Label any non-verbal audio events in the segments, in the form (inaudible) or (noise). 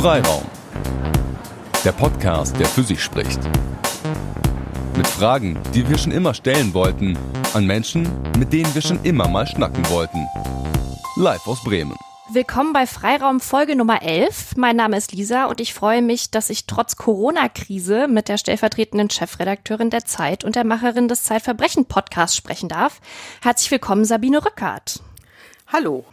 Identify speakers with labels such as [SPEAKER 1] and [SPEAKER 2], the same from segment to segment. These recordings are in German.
[SPEAKER 1] Freiraum. Der Podcast, der für sich spricht. Mit Fragen, die wir schon immer stellen wollten, an Menschen, mit denen wir schon immer mal schnacken wollten. Live aus Bremen.
[SPEAKER 2] Willkommen bei Freiraum Folge Nummer 11. Mein Name ist Lisa und ich freue mich, dass ich trotz Corona-Krise mit der stellvertretenden Chefredakteurin der Zeit und der Macherin des Zeitverbrechen-Podcasts sprechen darf. Herzlich willkommen, Sabine Rückert.
[SPEAKER 3] Hallo.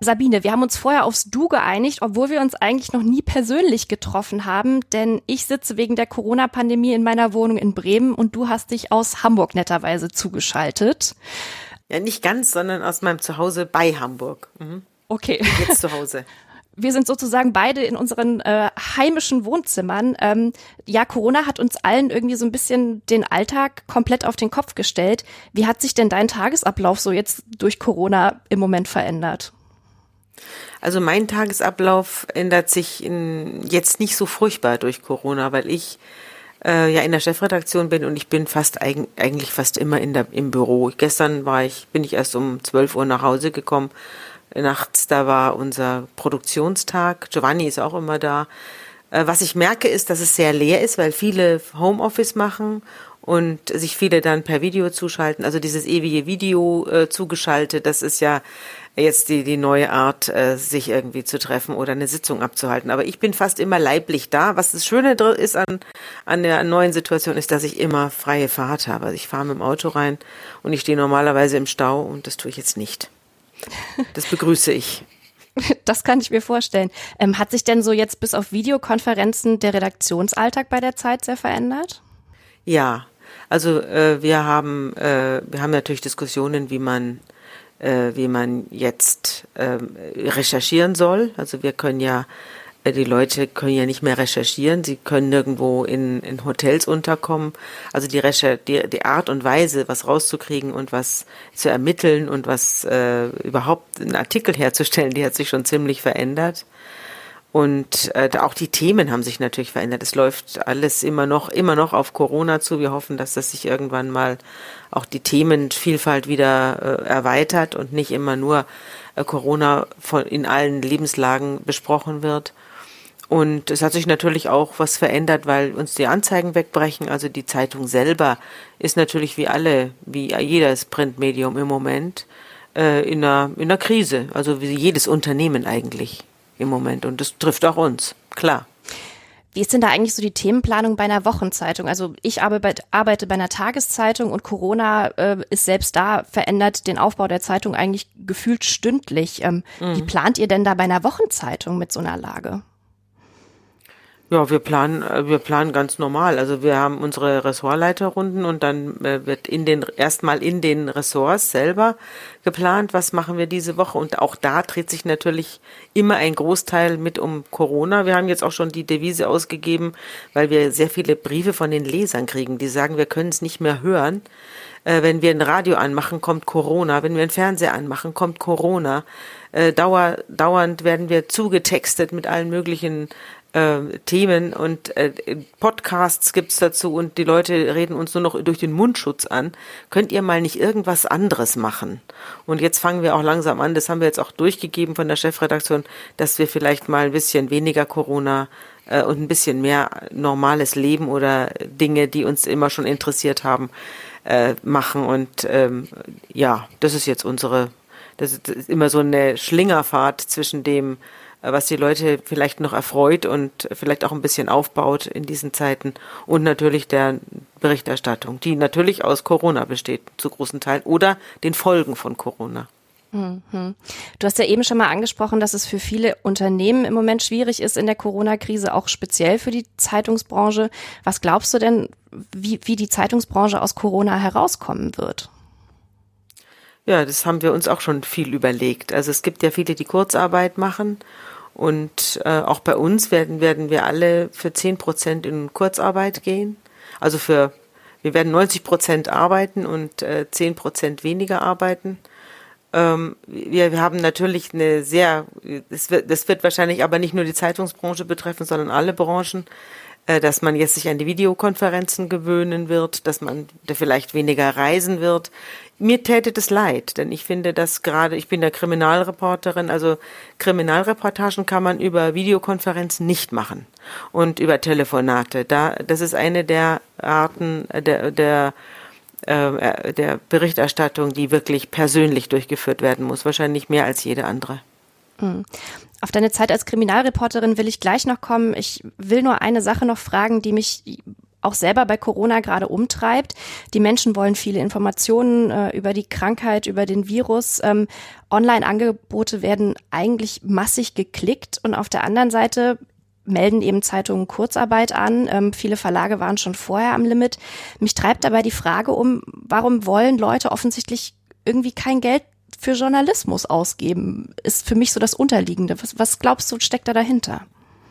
[SPEAKER 2] Sabine, wir haben uns vorher aufs Du geeinigt, obwohl wir uns eigentlich noch nie persönlich getroffen haben, denn ich sitze wegen der Corona-Pandemie in meiner Wohnung in Bremen und du hast dich aus Hamburg netterweise zugeschaltet.
[SPEAKER 3] Ja, nicht ganz, sondern aus meinem Zuhause bei Hamburg. Mhm.
[SPEAKER 2] Okay.
[SPEAKER 3] Jetzt zu Hause. (laughs)
[SPEAKER 2] wir sind sozusagen beide in unseren äh, heimischen Wohnzimmern. Ähm, ja, Corona hat uns allen irgendwie so ein bisschen den Alltag komplett auf den Kopf gestellt. Wie hat sich denn dein Tagesablauf so jetzt durch Corona im Moment verändert?
[SPEAKER 3] Also mein Tagesablauf ändert sich in, jetzt nicht so furchtbar durch Corona, weil ich äh, ja in der Chefredaktion bin und ich bin fast eigen, eigentlich fast immer in der, im Büro. Gestern war ich, bin ich erst um 12 Uhr nach Hause gekommen. Nachts, da war unser Produktionstag. Giovanni ist auch immer da. Äh, was ich merke, ist, dass es sehr leer ist, weil viele Homeoffice machen und sich viele dann per Video zuschalten. Also dieses ewige Video äh, zugeschaltet, das ist ja jetzt die, die neue Art, äh, sich irgendwie zu treffen oder eine Sitzung abzuhalten. Aber ich bin fast immer leiblich da. Was das Schöne ist an, an der neuen Situation, ist, dass ich immer freie Fahrt habe. Also ich fahre mit dem Auto rein und ich stehe normalerweise im Stau und das tue ich jetzt nicht. Das begrüße ich. (laughs)
[SPEAKER 2] Das kann ich mir vorstellen. Ähm, hat sich denn so jetzt bis auf Videokonferenzen der Redaktionsalltag bei der Zeit sehr verändert?
[SPEAKER 3] Ja, also äh, wir haben äh, wir haben natürlich Diskussionen, wie man äh, wie man jetzt ähm, recherchieren soll. Also wir können ja, äh, die Leute können ja nicht mehr recherchieren, sie können nirgendwo in, in Hotels unterkommen. Also die, Recher die, die Art und Weise, was rauszukriegen und was zu ermitteln und was äh, überhaupt einen Artikel herzustellen, die hat sich schon ziemlich verändert. Und äh, auch die Themen haben sich natürlich verändert. Es läuft alles immer noch, immer noch auf Corona zu. Wir hoffen, dass das sich irgendwann mal auch die Themenvielfalt wieder äh, erweitert und nicht immer nur äh, Corona von, in allen Lebenslagen besprochen wird. Und es hat sich natürlich auch was verändert, weil uns die Anzeigen wegbrechen. Also die Zeitung selber ist natürlich wie alle, wie jedes Printmedium im Moment äh, in, einer, in einer Krise. Also wie jedes Unternehmen eigentlich im Moment. Und das trifft auch uns, klar.
[SPEAKER 2] Wie ist denn da eigentlich so die Themenplanung bei einer Wochenzeitung? Also ich arbeite bei einer Tageszeitung und Corona äh, ist selbst da, verändert den Aufbau der Zeitung eigentlich gefühlt stündlich. Ähm, mhm. Wie plant ihr denn da bei einer Wochenzeitung mit so einer Lage?
[SPEAKER 3] Ja, wir planen, äh, wir planen ganz normal. Also wir haben unsere Ressortleiterrunden und dann äh, wird in den erstmal in den Ressorts selber geplant, was machen wir diese Woche. Und auch da dreht sich natürlich immer ein Großteil mit um Corona. Wir haben jetzt auch schon die Devise ausgegeben, weil wir sehr viele Briefe von den Lesern kriegen, die sagen, wir können es nicht mehr hören. Äh, wenn wir ein Radio anmachen, kommt Corona. Wenn wir einen Fernseher anmachen, kommt Corona. dauer, dauernd werden wir zugetextet mit allen möglichen äh, Themen und äh, Podcasts gibt's dazu und die Leute reden uns nur noch durch den Mundschutz an. Könnt ihr mal nicht irgendwas anderes machen? Und jetzt fangen wir auch langsam an, das haben wir jetzt auch durchgegeben von der Chefredaktion, dass wir vielleicht mal ein bisschen weniger Corona äh, und ein bisschen mehr normales Leben oder Dinge, die uns immer schon interessiert haben, äh, machen. Und ähm, ja, das ist jetzt unsere, das ist immer so eine Schlingerfahrt zwischen dem, was die Leute vielleicht noch erfreut und vielleicht auch ein bisschen aufbaut in diesen Zeiten und natürlich der Berichterstattung, die natürlich aus Corona besteht zu großen Teilen oder den Folgen von Corona.
[SPEAKER 2] Mhm. Du hast ja eben schon mal angesprochen, dass es für viele Unternehmen im Moment schwierig ist in der Corona-Krise, auch speziell für die Zeitungsbranche. Was glaubst du denn, wie, wie die Zeitungsbranche aus Corona herauskommen wird?
[SPEAKER 3] Ja, das haben wir uns auch schon viel überlegt. Also es gibt ja viele, die Kurzarbeit machen und äh, auch bei uns werden, werden wir alle für zehn Prozent in Kurzarbeit gehen. Also für, wir werden 90 Prozent arbeiten und äh, zehn äh, Prozent weniger arbeiten. Ähm, wir, wir haben natürlich eine sehr, das wird, das wird wahrscheinlich aber nicht nur die Zeitungsbranche betreffen, sondern alle Branchen dass man jetzt sich an die Videokonferenzen gewöhnen wird, dass man vielleicht weniger reisen wird. Mir täte das leid, denn ich finde, dass gerade, ich bin der Kriminalreporterin, also Kriminalreportagen kann man über Videokonferenzen nicht machen und über Telefonate. Da, das ist eine der Arten der, der äh, der Berichterstattung, die wirklich persönlich durchgeführt werden muss, wahrscheinlich mehr als jede andere.
[SPEAKER 2] Hm. Auf deine Zeit als Kriminalreporterin will ich gleich noch kommen. Ich will nur eine Sache noch fragen, die mich auch selber bei Corona gerade umtreibt. Die Menschen wollen viele Informationen äh, über die Krankheit, über den Virus. Ähm, Online-Angebote werden eigentlich massig geklickt und auf der anderen Seite melden eben Zeitungen Kurzarbeit an. Ähm, viele Verlage waren schon vorher am Limit. Mich treibt dabei die Frage um, warum wollen Leute offensichtlich irgendwie kein Geld für Journalismus ausgeben? Ist für mich so das Unterliegende. Was, was glaubst du, steckt da dahinter?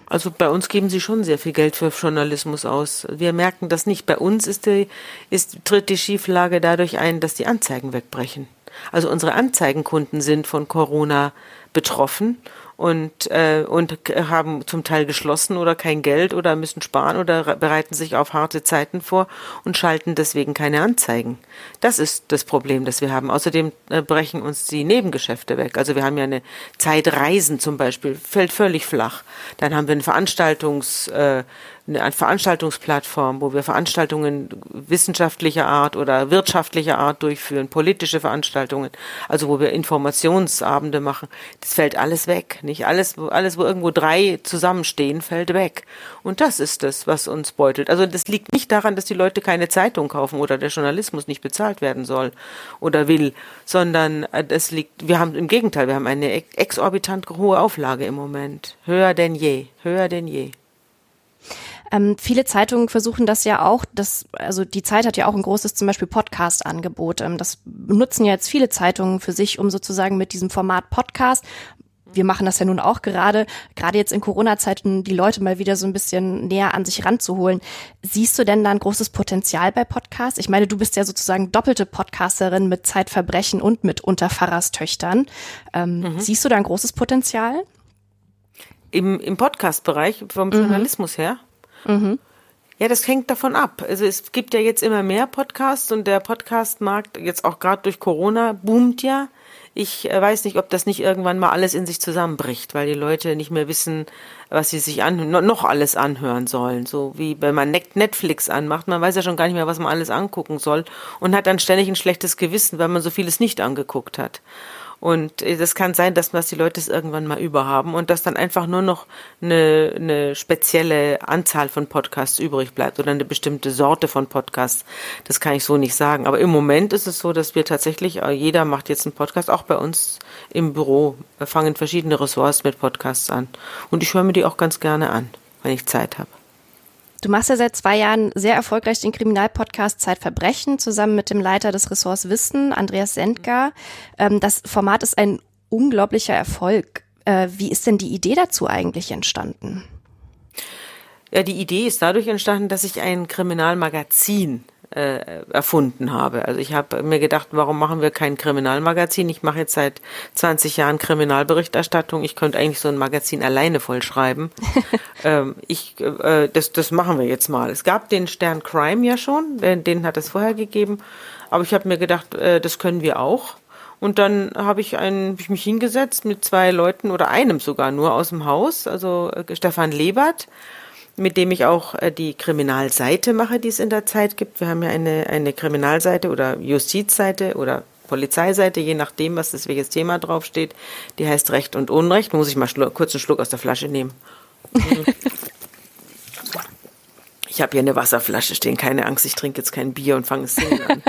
[SPEAKER 3] Also bei uns geben sie schon sehr viel Geld für Journalismus aus. Wir merken das nicht. Bei uns ist die, ist, tritt die Schieflage dadurch ein, dass die Anzeigen wegbrechen. Also unsere Anzeigenkunden sind von Corona betroffen und, äh, und haben zum Teil geschlossen oder kein Geld oder müssen sparen oder bereiten sich auf harte Zeiten vor und schalten deswegen keine Anzeigen. Das ist das Problem, das wir haben. Außerdem äh, brechen uns die Nebengeschäfte weg. Also wir haben ja eine Zeitreisen zum Beispiel, fällt völlig flach. Dann haben wir ein Veranstaltungs, äh, eine Veranstaltungsplattform, wo wir Veranstaltungen wissenschaftlicher Art oder wirtschaftlicher Art durchführen, politische Veranstaltungen, also wo wir Informationsabende machen. Das fällt alles weg, nicht alles, alles, wo irgendwo drei zusammenstehen, fällt weg. Und das ist es, was uns beutelt. Also das liegt nicht daran, dass die Leute keine Zeitung kaufen oder der Journalismus nicht bezahlt werden soll oder will, sondern äh, das liegt, wir haben im Gegenteil, wir haben eine exorbitant hohe Auflage im Moment. Höher denn je, höher denn je.
[SPEAKER 2] Ähm, viele Zeitungen versuchen das ja auch, das, also die Zeit hat ja auch ein großes zum Beispiel Podcast-Angebot. Ähm, das nutzen ja jetzt viele Zeitungen für sich, um sozusagen mit diesem Format Podcast wir machen das ja nun auch gerade, gerade jetzt in Corona-Zeiten, die Leute mal wieder so ein bisschen näher an sich ranzuholen. Siehst du denn da ein großes Potenzial bei Podcasts? Ich meine, du bist ja sozusagen doppelte Podcasterin mit Zeitverbrechen und mit Unterpfarrerstöchtern. Ähm, mhm. Siehst du da ein großes Potenzial?
[SPEAKER 3] Im, im Podcast-Bereich, vom mhm. Journalismus her? Mhm. Ja, das hängt davon ab. Also es gibt ja jetzt immer mehr Podcasts und der Podcast-Markt, jetzt auch gerade durch Corona, boomt ja. Ich äh, weiß nicht, ob das nicht irgendwann mal alles in sich zusammenbricht, weil die Leute nicht mehr wissen, was sie sich an, noch alles anhören sollen. So wie wenn man Netflix anmacht, man weiß ja schon gar nicht mehr, was man alles angucken soll und hat dann ständig ein schlechtes Gewissen, weil man so vieles nicht angeguckt hat. Und äh, das kann sein, dass, dass die Leute es irgendwann mal überhaben und dass dann einfach nur noch eine, eine spezielle Anzahl von Podcasts übrig bleibt oder eine bestimmte Sorte von Podcasts. Das kann ich so nicht sagen. Aber im Moment ist es so, dass wir tatsächlich, äh, jeder macht jetzt einen Podcast, auch bei uns im Büro, fangen verschiedene Ressorts mit Podcasts an. Und ich höre mir die auch ganz gerne an, wenn ich Zeit habe.
[SPEAKER 2] Du machst ja seit zwei Jahren sehr erfolgreich den Kriminalpodcast Zeitverbrechen zusammen mit dem Leiter des Ressorts Wissen, Andreas Sendker. Ähm, das Format ist ein unglaublicher Erfolg. Äh, wie ist denn die Idee dazu eigentlich entstanden?
[SPEAKER 3] Ja, die Idee ist dadurch entstanden, dass ich ein Kriminalmagazin äh, erfunden habe. Also ich habe mir gedacht, warum machen wir kein Kriminalmagazin? Ich mache jetzt seit 20 Jahren Kriminalberichterstattung. Ich könnte eigentlich so ein Magazin alleine vollschreiben. (laughs) ähm, ich, äh, das, das machen wir jetzt mal. Es gab den Stern Crime ja schon, den, den hat es vorher gegeben. Aber ich habe mir gedacht, äh, das können wir auch. Und dann habe ich, hab ich mich hingesetzt mit zwei Leuten oder einem sogar nur aus dem Haus, also äh, Stefan Lebert, mit dem ich auch äh, die Kriminalseite mache, die es in der Zeit gibt. Wir haben ja eine, eine Kriminalseite oder Justizseite oder Polizeiseite, je nachdem, was das welches Thema draufsteht. Die heißt Recht und Unrecht. Muss ich mal kurz einen Schluck aus der Flasche nehmen. (laughs) ich habe hier eine Wasserflasche stehen, keine Angst, ich trinke jetzt kein Bier und fange es an.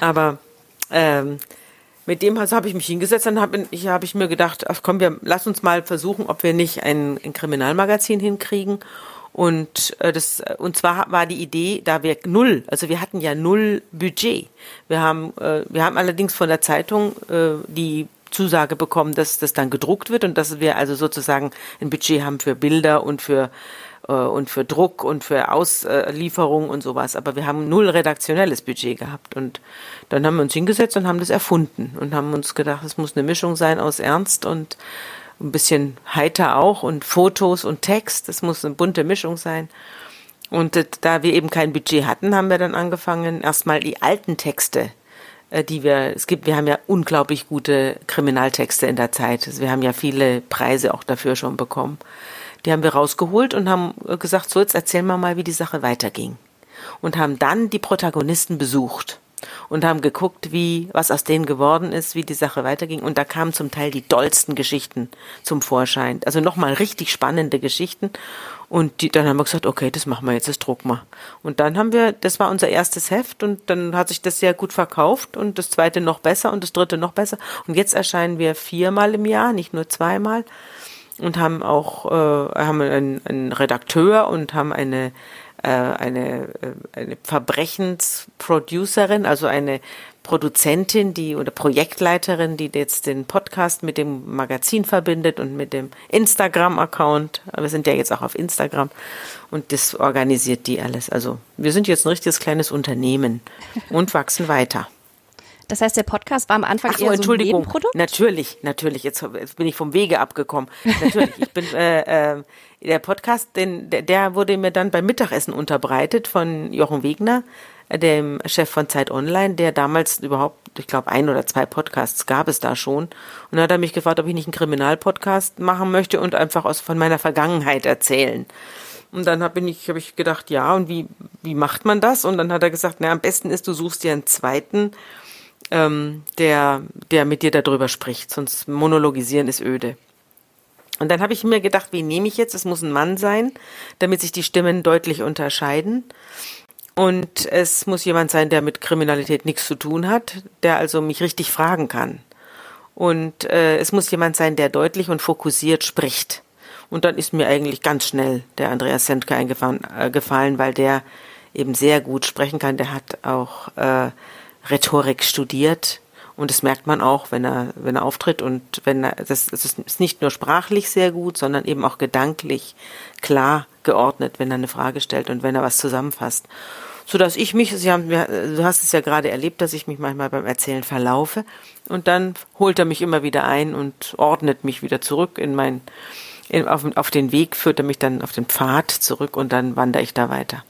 [SPEAKER 3] Aber ähm, mit dem also habe ich mich hingesetzt, dann habe ich, hab ich mir gedacht, ach komm, wir lass uns mal versuchen, ob wir nicht ein, ein Kriminalmagazin hinkriegen. Und äh, das und zwar war die Idee, da wir null, also wir hatten ja null Budget. Wir haben äh, wir haben allerdings von der Zeitung äh, die Zusage bekommen, dass das dann gedruckt wird und dass wir also sozusagen ein Budget haben für Bilder und für äh, und für Druck und für Auslieferung und sowas. Aber wir haben null redaktionelles Budget gehabt. Und dann haben wir uns hingesetzt und haben das erfunden und haben uns gedacht, es muss eine Mischung sein aus Ernst und ein bisschen heiter auch und Fotos und Text. Es muss eine bunte Mischung sein. Und da wir eben kein Budget hatten, haben wir dann angefangen, erstmal die alten Texte, äh, die wir, es gibt, wir haben ja unglaublich gute Kriminaltexte in der Zeit. Also wir haben ja viele Preise auch dafür schon bekommen. Die haben wir rausgeholt und haben gesagt, so jetzt erzählen wir mal, wie die Sache weiterging. Und haben dann die Protagonisten besucht und haben geguckt, wie, was aus denen geworden ist, wie die Sache weiterging. Und da kamen zum Teil die dollsten Geschichten zum Vorschein. Also nochmal richtig spannende Geschichten. Und die, dann haben wir gesagt, okay, das machen wir jetzt, das drucken wir. Und dann haben wir, das war unser erstes Heft und dann hat sich das sehr gut verkauft und das zweite noch besser und das dritte noch besser. Und jetzt erscheinen wir viermal im Jahr, nicht nur zweimal. Und haben auch, äh, haben einen, einen Redakteur und haben eine äh, eine, äh, eine Verbrechensproducerin, also eine Produzentin, die oder Projektleiterin, die jetzt den Podcast mit dem Magazin verbindet und mit dem Instagram-Account. Wir sind ja jetzt auch auf Instagram und das organisiert die alles. Also wir sind jetzt ein richtiges kleines Unternehmen und wachsen weiter.
[SPEAKER 2] Das heißt, der Podcast war am Anfang
[SPEAKER 3] Ach so, eher so ein Nebenprodukt? Natürlich, natürlich. Jetzt, jetzt bin ich vom Wege abgekommen. Natürlich, ich bin äh, äh, der Podcast, den, der, der wurde mir dann beim Mittagessen unterbreitet von Jochen Wegner, dem Chef von Zeit Online, der damals überhaupt, ich glaube, ein oder zwei Podcasts gab es da schon. Und dann hat er mich gefragt, ob ich nicht einen Kriminalpodcast machen möchte und einfach aus von meiner Vergangenheit erzählen. Und dann habe ich, hab ich gedacht, ja, und wie, wie macht man das? Und dann hat er gesagt, na, am besten ist, du suchst dir einen zweiten ähm, der, der mit dir darüber spricht. Sonst monologisieren ist öde. Und dann habe ich mir gedacht, wie nehme ich jetzt? Es muss ein Mann sein, damit sich die Stimmen deutlich unterscheiden. Und es muss jemand sein, der mit Kriminalität nichts zu tun hat, der also mich richtig fragen kann. Und äh, es muss jemand sein, der deutlich und fokussiert spricht. Und dann ist mir eigentlich ganz schnell der Andreas Sendker eingefallen, äh, gefallen, weil der eben sehr gut sprechen kann. Der hat auch äh, Rhetorik studiert. Und das merkt man auch, wenn er, wenn er auftritt und wenn er, das, das ist nicht nur sprachlich sehr gut, sondern eben auch gedanklich klar geordnet, wenn er eine Frage stellt und wenn er was zusammenfasst. So dass ich mich, Sie haben, du hast es ja gerade erlebt, dass ich mich manchmal beim Erzählen verlaufe und dann holt er mich immer wieder ein und ordnet mich wieder zurück in mein, in, auf, auf den Weg, führt er mich dann auf den Pfad zurück und dann wandere ich da weiter.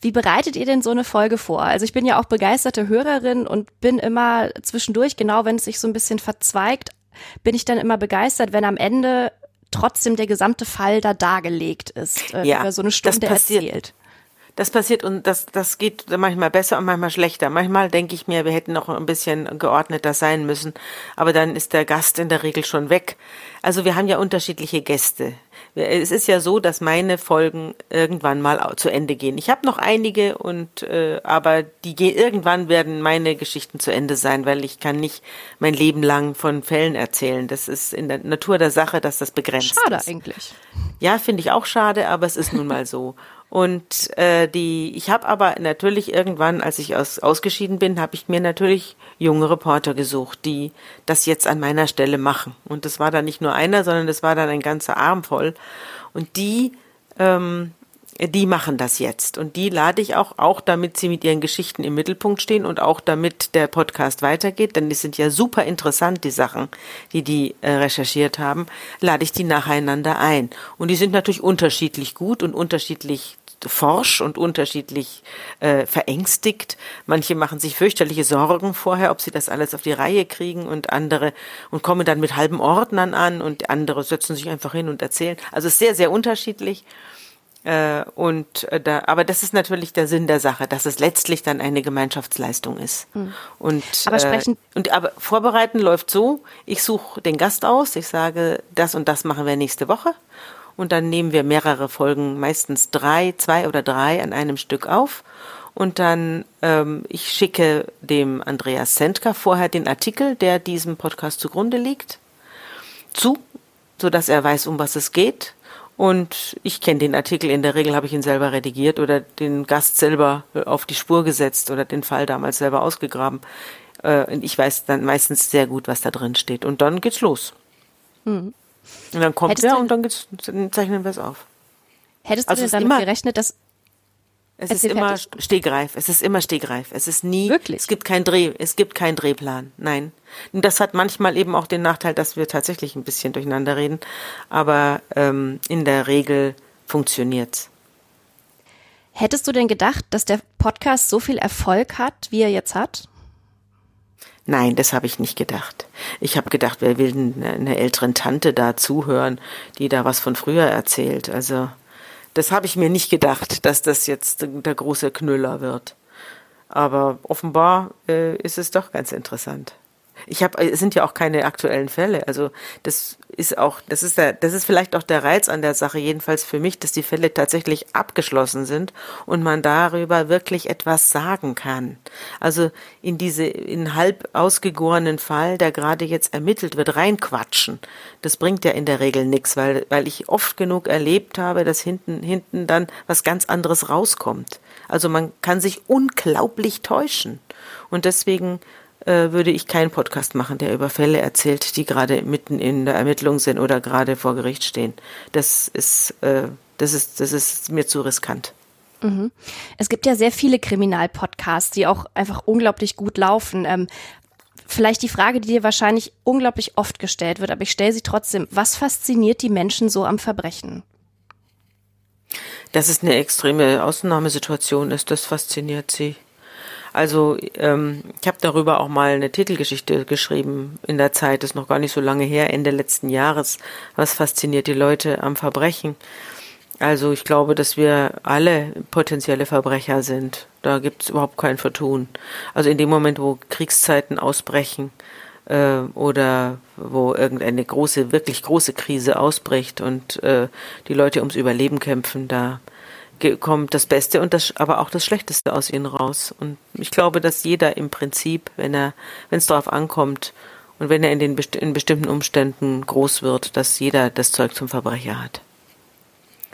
[SPEAKER 2] Wie bereitet ihr denn so eine Folge vor? Also ich bin ja auch begeisterte Hörerin und bin immer zwischendurch, genau wenn es sich so ein bisschen verzweigt, bin ich dann immer begeistert, wenn am Ende trotzdem der gesamte Fall da dargelegt ist, äh, ja, über so eine Stunde das passiert, erzählt.
[SPEAKER 3] Das passiert und das, das geht manchmal besser und manchmal schlechter. Manchmal denke ich mir, wir hätten noch ein bisschen geordneter sein müssen, aber dann ist der Gast in der Regel schon weg. Also wir haben ja unterschiedliche Gäste. Es ist ja so, dass meine Folgen irgendwann mal zu Ende gehen. Ich habe noch einige und äh, aber die gehen irgendwann werden meine Geschichten zu Ende sein, weil ich kann nicht mein Leben lang von Fällen erzählen. Das ist in der Natur der Sache, dass das begrenzt
[SPEAKER 2] schade
[SPEAKER 3] ist.
[SPEAKER 2] Schade eigentlich.
[SPEAKER 3] Ja, finde ich auch schade, aber es ist nun mal so. Und äh, die, ich habe aber natürlich irgendwann, als ich aus, ausgeschieden bin, habe ich mir natürlich junge Reporter gesucht, die das jetzt an meiner Stelle machen. Und das war dann nicht nur einer, sondern das war dann ein ganzer Arm voll. Und die, ähm, die machen das jetzt. Und die lade ich auch, auch damit sie mit ihren Geschichten im Mittelpunkt stehen und auch damit der Podcast weitergeht, denn die sind ja super interessant, die Sachen, die die äh, recherchiert haben, lade ich die nacheinander ein. Und die sind natürlich unterschiedlich gut und unterschiedlich forsch und unterschiedlich äh, verängstigt. Manche machen sich fürchterliche Sorgen vorher, ob sie das alles auf die Reihe kriegen und andere und kommen dann mit halben Ordnern an und andere setzen sich einfach hin und erzählen. Also es ist sehr, sehr unterschiedlich. Äh, und äh, da, aber das ist natürlich der Sinn der Sache, dass es letztlich dann eine Gemeinschaftsleistung ist. Mhm. Und,
[SPEAKER 2] aber sprechen
[SPEAKER 3] äh, und aber vorbereiten läuft so: Ich suche den Gast aus, ich sage, das und das machen wir nächste Woche und dann nehmen wir mehrere Folgen, meistens drei, zwei oder drei an einem Stück auf. Und dann, ähm, ich schicke dem Andreas Sendker vorher den Artikel, der diesem Podcast zugrunde liegt, zu, so dass er weiß, um was es geht. Und ich kenne den Artikel, in der Regel habe ich ihn selber redigiert oder den Gast selber auf die Spur gesetzt oder den Fall damals selber ausgegraben. Äh, und ich weiß dann meistens sehr gut, was da drin steht. Und dann geht's los. Mhm. Und dann kommt er und dann, dann zeichnen wir es auf.
[SPEAKER 2] Hättest du also denn damit immer, gerechnet, dass
[SPEAKER 3] es ist immer fertig. Stegreif. Es ist immer Stegreif. Es ist nie.
[SPEAKER 2] Wirklich?
[SPEAKER 3] Es gibt kein Dreh. Es gibt keinen Drehplan. Nein. Und das hat manchmal eben auch den Nachteil, dass wir tatsächlich ein bisschen durcheinander reden. Aber ähm, in der Regel funktioniert's.
[SPEAKER 2] Hättest du denn gedacht, dass der Podcast so viel Erfolg hat, wie er jetzt hat?
[SPEAKER 3] Nein, das habe ich nicht gedacht. Ich habe gedacht, wer will eine, eine älteren Tante da zuhören, die da was von früher erzählt. Also das habe ich mir nicht gedacht, dass das jetzt der große Knüller wird. Aber offenbar äh, ist es doch ganz interessant. Ich habe, es sind ja auch keine aktuellen Fälle. Also das ist auch, das ist der, das ist vielleicht auch der Reiz an der Sache, jedenfalls für mich, dass die Fälle tatsächlich abgeschlossen sind und man darüber wirklich etwas sagen kann. Also in diese, in halb ausgegorenen Fall, der gerade jetzt ermittelt wird, reinquatschen. Das bringt ja in der Regel nichts, weil, weil ich oft genug erlebt habe, dass hinten, hinten dann was ganz anderes rauskommt. Also man kann sich unglaublich täuschen. Und deswegen äh, würde ich keinen Podcast machen, der über Fälle erzählt, die gerade mitten in der Ermittlung sind oder gerade vor Gericht stehen. Das ist, äh, das ist, das ist mir zu riskant.
[SPEAKER 2] Mhm. Es gibt ja sehr viele Kriminalpodcasts, die auch einfach unglaublich gut laufen. Ähm, vielleicht die Frage, die dir wahrscheinlich unglaublich oft gestellt wird, aber ich stelle sie trotzdem. Was fasziniert die Menschen so am Verbrechen?
[SPEAKER 3] Dass es eine extreme Ausnahmesituation ist, das fasziniert sie. Also ähm, ich habe darüber auch mal eine Titelgeschichte geschrieben in der Zeit, das ist noch gar nicht so lange her, Ende letzten Jahres. Was fasziniert die Leute am Verbrechen? Also ich glaube, dass wir alle potenzielle Verbrecher sind. Da gibt es überhaupt kein Vertun. Also in dem Moment, wo Kriegszeiten ausbrechen äh, oder wo irgendeine große, wirklich große Krise ausbricht und äh, die Leute ums Überleben kämpfen, da kommt das Beste und das, aber auch das Schlechteste aus ihnen raus. Und ich glaube, dass jeder im Prinzip, wenn er, wenn es darauf ankommt und wenn er in den in bestimmten Umständen groß wird, dass jeder das Zeug zum Verbrecher hat.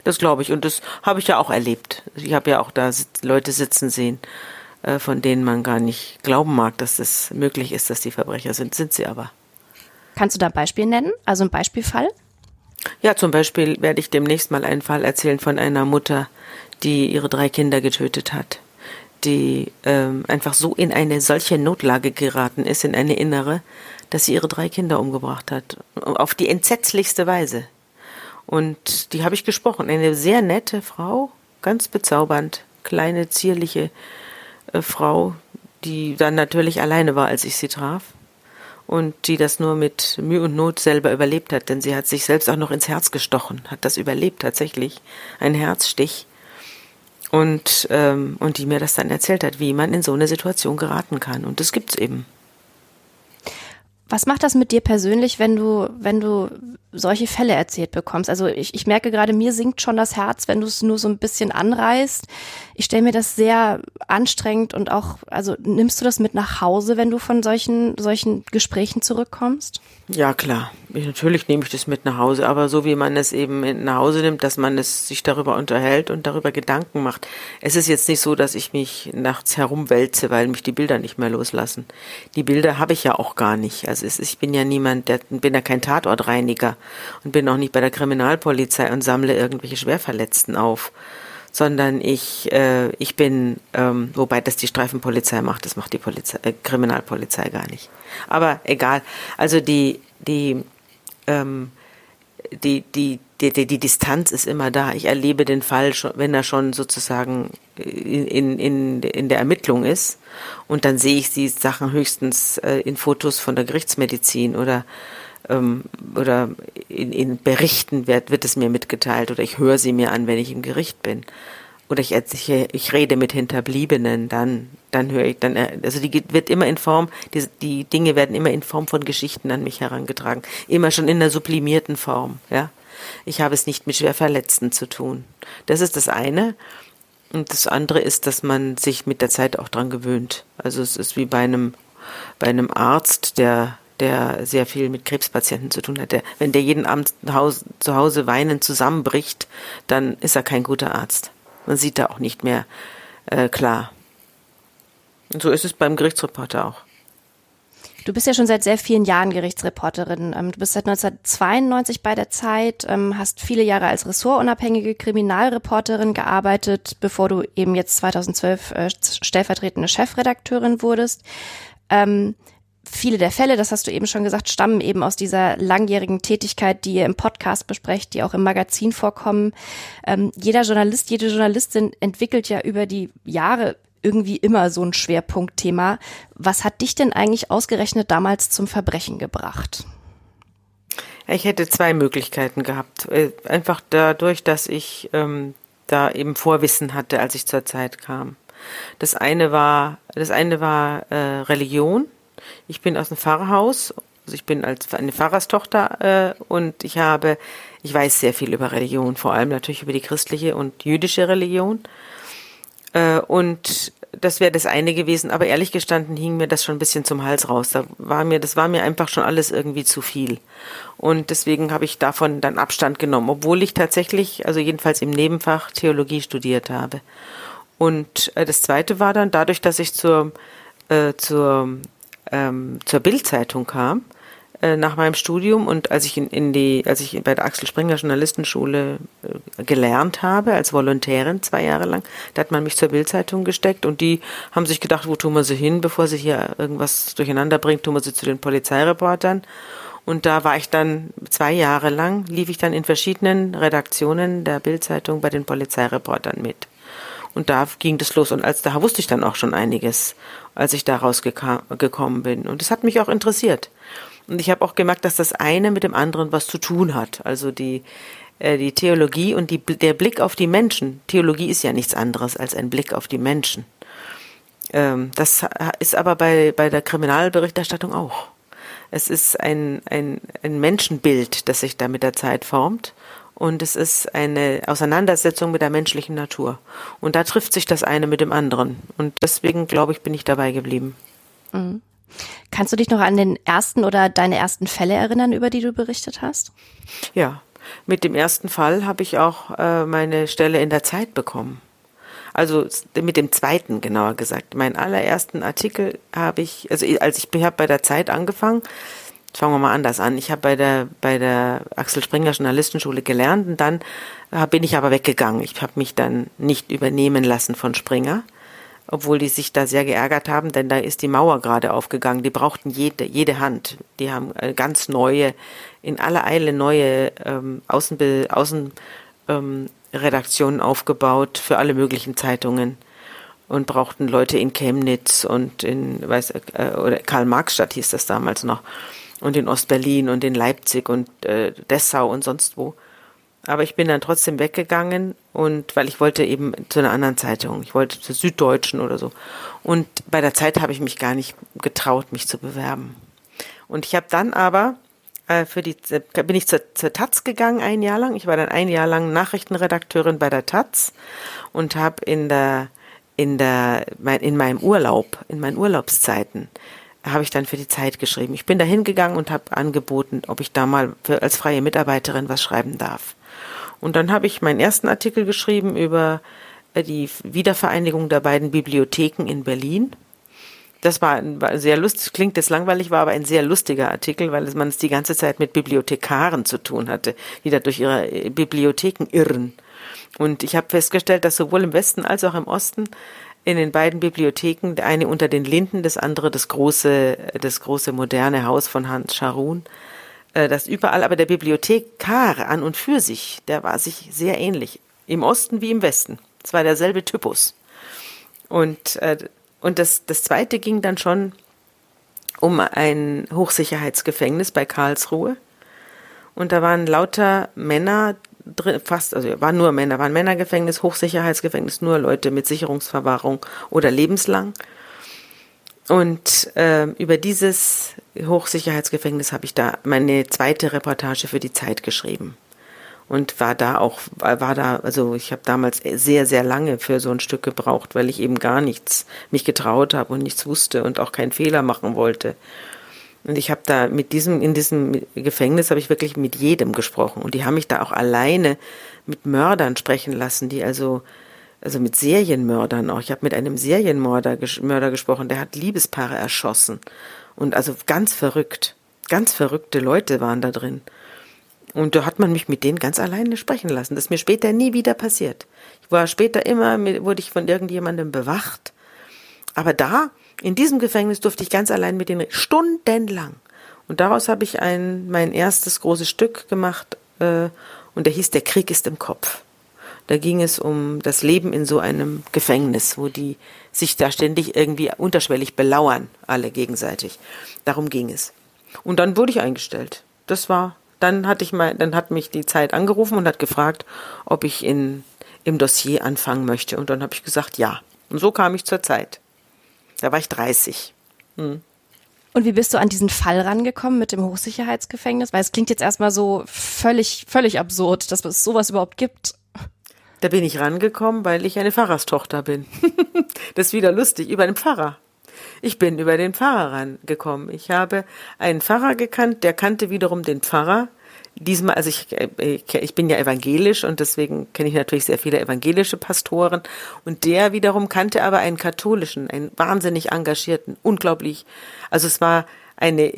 [SPEAKER 3] Das glaube ich und das habe ich ja auch erlebt. Ich habe ja auch da Leute sitzen sehen, äh, von denen man gar nicht glauben mag, dass es möglich ist, dass die Verbrecher sind. Sind sie aber.
[SPEAKER 2] Kannst du da ein Beispiel nennen? Also ein Beispielfall?
[SPEAKER 3] Ja, zum Beispiel werde ich demnächst mal einen Fall erzählen von einer Mutter, die ihre drei Kinder getötet hat, die ähm, einfach so in eine solche Notlage geraten ist, in eine innere, dass sie ihre drei Kinder umgebracht hat. Auf die entsetzlichste Weise. Und die habe ich gesprochen. Eine sehr nette Frau, ganz bezaubernd, kleine, zierliche äh, Frau, die dann natürlich alleine war, als ich sie traf und die das nur mit Mühe und Not selber überlebt hat, denn sie hat sich selbst auch noch ins Herz gestochen, hat das überlebt tatsächlich, ein Herzstich und ähm, und die mir das dann erzählt hat, wie man in so eine Situation geraten kann und das gibt's eben.
[SPEAKER 2] Was macht das mit dir persönlich, wenn du, wenn du solche Fälle erzählt bekommst? Also ich, ich merke gerade, mir sinkt schon das Herz, wenn du es nur so ein bisschen anreißt. Ich stelle mir das sehr anstrengend und auch, also nimmst du das mit nach Hause, wenn du von solchen, solchen Gesprächen zurückkommst?
[SPEAKER 3] Ja, klar. Ich, natürlich nehme ich das mit nach Hause, aber so wie man es eben nach Hause nimmt, dass man es sich darüber unterhält und darüber Gedanken macht. Es ist jetzt nicht so, dass ich mich nachts herumwälze, weil mich die Bilder nicht mehr loslassen. Die Bilder habe ich ja auch gar nicht. Also ist, ich bin ja niemand, der bin ja kein Tatortreiniger und bin auch nicht bei der Kriminalpolizei und sammle irgendwelche Schwerverletzten auf sondern ich äh, ich bin ähm, wobei das die Streifenpolizei macht, das macht die Polizei, äh, Kriminalpolizei gar nicht. Aber egal. Also die die ähm, die, die, die, die, die Distanz ist immer da. Ich erlebe den Fall schon, wenn er schon sozusagen in, in, in der Ermittlung ist. Und dann sehe ich die Sachen höchstens äh, in Fotos von der Gerichtsmedizin oder ähm, oder in, in Berichten wird, wird es mir mitgeteilt oder ich höre sie mir an, wenn ich im Gericht bin. Oder ich, ich, ich rede mit Hinterbliebenen, dann, dann höre ich, dann, äh, also die wird immer in Form, die, die Dinge werden immer in Form von Geschichten an mich herangetragen. Immer schon in der sublimierten Form, ja. Ich habe es nicht mit Schwerverletzten zu tun. Das ist das eine. Und das andere ist, dass man sich mit der Zeit auch dran gewöhnt. Also es ist wie bei einem, bei einem Arzt, der der sehr viel mit Krebspatienten zu tun hat. Der, wenn der jeden Abend zu Hause weinend zusammenbricht, dann ist er kein guter Arzt. Man sieht da auch nicht mehr äh, klar. Und so ist es beim Gerichtsreporter auch.
[SPEAKER 2] Du bist ja schon seit sehr vielen Jahren Gerichtsreporterin. Ähm, du bist seit 1992 bei der Zeit, ähm, hast viele Jahre als ressortunabhängige Kriminalreporterin gearbeitet, bevor du eben jetzt 2012 äh, stellvertretende Chefredakteurin wurdest. Ähm, viele der Fälle, das hast du eben schon gesagt, stammen eben aus dieser langjährigen Tätigkeit, die ihr im Podcast besprecht, die auch im Magazin vorkommen. Ähm, jeder Journalist, jede Journalistin entwickelt ja über die Jahre irgendwie immer so ein Schwerpunktthema. Was hat dich denn eigentlich ausgerechnet damals zum Verbrechen gebracht?
[SPEAKER 3] Ich hätte zwei Möglichkeiten gehabt. Äh, einfach dadurch, dass ich ähm, da eben Vorwissen hatte, als ich zur Zeit kam. Das eine war, das eine war äh, Religion. Ich bin aus dem Pfarrhaus, also ich bin als eine Pfarrerstochter äh, und ich habe, ich weiß sehr viel über Religion, vor allem natürlich über die christliche und jüdische Religion. Äh, und das wäre das eine gewesen, aber ehrlich gestanden hing mir das schon ein bisschen zum Hals raus. Da war mir, das war mir einfach schon alles irgendwie zu viel. Und deswegen habe ich davon dann Abstand genommen, obwohl ich tatsächlich, also jedenfalls im Nebenfach Theologie studiert habe. Und äh, das zweite war dann dadurch, dass ich zur, äh, zur, ähm, zur Bildzeitung kam, äh, nach meinem Studium und als ich in, in die, als ich bei der Axel Springer Journalistenschule äh, gelernt habe, als Volontärin zwei Jahre lang, da hat man mich zur Bildzeitung gesteckt und die haben sich gedacht, wo tun wir sie hin, bevor sie hier irgendwas durcheinander bringt, tun wir sie zu den Polizeireportern. Und da war ich dann zwei Jahre lang, lief ich dann in verschiedenen Redaktionen der Bildzeitung bei den Polizeireportern mit. Und da ging das los. Und als da wusste ich dann auch schon einiges, als ich da rausgekommen bin. Und es hat mich auch interessiert. Und ich habe auch gemerkt, dass das eine mit dem anderen was zu tun hat. Also die, äh, die Theologie und die, der Blick auf die Menschen. Theologie ist ja nichts anderes als ein Blick auf die Menschen. Ähm, das ist aber bei, bei der Kriminalberichterstattung auch. Es ist ein, ein, ein Menschenbild, das sich da mit der Zeit formt. Und es ist eine Auseinandersetzung mit der menschlichen Natur. Und da trifft sich das eine mit dem anderen. Und deswegen, glaube ich, bin ich dabei geblieben.
[SPEAKER 2] Mhm. Kannst du dich noch an den ersten oder deine ersten Fälle erinnern, über die du berichtet hast?
[SPEAKER 3] Ja, mit dem ersten Fall habe ich auch äh, meine Stelle in der Zeit bekommen. Also mit dem zweiten genauer gesagt. Meinen allerersten Artikel habe ich, also als ich habe bei der Zeit angefangen, fangen wir mal anders an. Ich habe bei der bei der Axel Springer Journalistenschule gelernt und dann bin ich aber weggegangen. Ich habe mich dann nicht übernehmen lassen von Springer, obwohl die sich da sehr geärgert haben, denn da ist die Mauer gerade aufgegangen. Die brauchten jede, jede Hand. Die haben äh, ganz neue, in aller Eile neue ähm, Außenbe Außen, ähm, Redaktionen aufgebaut für alle möglichen Zeitungen und brauchten Leute in Chemnitz und in weiß äh, oder Karl-Marx-Stadt hieß das damals noch und in Ostberlin und in Leipzig und äh, Dessau und sonst wo. Aber ich bin dann trotzdem weggegangen und weil ich wollte eben zu einer anderen Zeitung, ich wollte zur Süddeutschen oder so. Und bei der Zeit habe ich mich gar nicht getraut, mich zu bewerben. Und ich habe dann aber äh, für die bin ich zur, zur Taz gegangen ein Jahr lang. Ich war dann ein Jahr lang Nachrichtenredakteurin bei der Taz und habe in der in der in meinem Urlaub, in meinen Urlaubszeiten habe ich dann für die Zeit geschrieben. Ich bin da hingegangen und habe angeboten, ob ich da mal für, als freie Mitarbeiterin was schreiben darf. Und dann habe ich meinen ersten Artikel geschrieben über äh, die Wiedervereinigung der beiden Bibliotheken in Berlin. Das war, war sehr lustig, klingt jetzt langweilig, war aber ein sehr lustiger Artikel, weil man es die ganze Zeit mit Bibliothekaren zu tun hatte, die da durch ihre äh, Bibliotheken irren. Und ich habe festgestellt, dass sowohl im Westen als auch im Osten in den beiden Bibliotheken, der eine unter den Linden, das andere das große, das große moderne Haus von Hans Scharun, äh, das überall, aber der Bibliothekar an und für sich, der war sich sehr ähnlich. Im Osten wie im Westen. Es war derselbe Typus. Und, äh, und das, das zweite ging dann schon um ein Hochsicherheitsgefängnis bei Karlsruhe. Und da waren lauter Männer drin, fast, also waren nur Männer, waren Männergefängnis, Hochsicherheitsgefängnis, nur Leute mit Sicherungsverwahrung oder lebenslang. Und äh, über dieses Hochsicherheitsgefängnis habe ich da meine zweite Reportage für die Zeit geschrieben. Und war da auch, war da, also ich habe damals sehr, sehr lange für so ein Stück gebraucht, weil ich eben gar nichts mich getraut habe und nichts wusste und auch keinen Fehler machen wollte. Und ich habe da mit diesem, in diesem Gefängnis habe ich wirklich mit jedem gesprochen. Und die haben mich da auch alleine mit Mördern sprechen lassen, die also also mit Serienmördern auch. Ich habe mit einem Serienmörder Mörder gesprochen, der hat Liebespaare erschossen. Und also ganz verrückt. Ganz verrückte Leute waren da drin. Und da hat man mich mit denen ganz alleine sprechen lassen. Das ist mir später nie wieder passiert. Ich war später immer, wurde ich von irgendjemandem bewacht. Aber da In diesem Gefängnis durfte ich ganz allein mit denen stundenlang. Und daraus habe ich ein, mein erstes großes Stück gemacht, äh, und der hieß Der Krieg ist im Kopf. Da ging es um das Leben in so einem Gefängnis, wo die sich da ständig irgendwie unterschwellig belauern, alle gegenseitig. Darum ging es. Und dann wurde ich eingestellt. Das war, dann hatte ich mal, dann hat mich die Zeit angerufen und hat gefragt, ob ich in, im Dossier anfangen möchte. Und dann habe ich gesagt, ja. Und so kam ich zur Zeit. Da war ich 30. Hm.
[SPEAKER 2] Und wie bist du an diesen Fall rangekommen mit dem Hochsicherheitsgefängnis? Weil es klingt jetzt erstmal so völlig, völlig absurd, dass es sowas überhaupt gibt.
[SPEAKER 3] Da bin ich rangekommen, weil ich eine Pfarrerstochter bin. (laughs) das ist wieder lustig, über einen Pfarrer. Ich bin über den Pfarrer rangekommen. Ich habe einen Pfarrer gekannt, der kannte wiederum den Pfarrer. Diesmal, also ich, äh, ich bin ja evangelisch und deswegen kenne ich natürlich sehr viele evangelische Pastoren. Und der wiederum kannte aber einen katholischen, einen wahnsinnig engagierten, unglaublich. Also es war eine,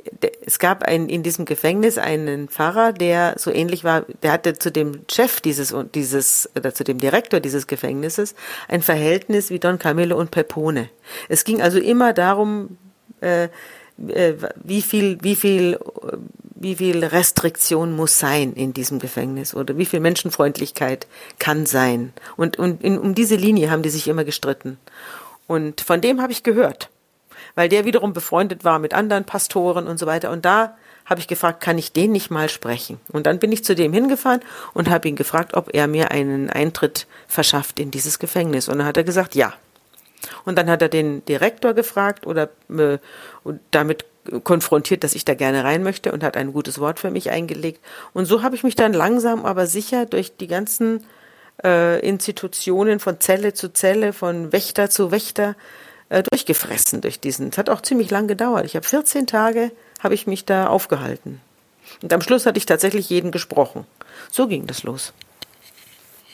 [SPEAKER 3] es gab ein, in diesem Gefängnis einen Pfarrer, der so ähnlich war, der hatte zu dem Chef dieses, dieses, oder zu dem Direktor dieses Gefängnisses ein Verhältnis wie Don Camillo und Pepone. Es ging also immer darum, äh, wie viel, wie viel, wie viel Restriktion muss sein in diesem Gefängnis oder wie viel Menschenfreundlichkeit kann sein. Und, und in, um diese Linie haben die sich immer gestritten. Und von dem habe ich gehört weil der wiederum befreundet war mit anderen Pastoren und so weiter. Und da habe ich gefragt, kann ich den nicht mal sprechen? Und dann bin ich zu dem hingefahren und habe ihn gefragt, ob er mir einen Eintritt verschafft in dieses Gefängnis. Und dann hat er gesagt, ja. Und dann hat er den Direktor gefragt oder äh, damit konfrontiert, dass ich da gerne rein möchte und hat ein gutes Wort für mich eingelegt. Und so habe ich mich dann langsam, aber sicher durch die ganzen äh, Institutionen von Zelle zu Zelle, von Wächter zu Wächter äh, durchgefressen durch diesen. Es hat auch ziemlich lang gedauert. Ich habe 14 Tage habe ich mich da aufgehalten. Und am Schluss hatte ich tatsächlich jeden gesprochen. So ging das los.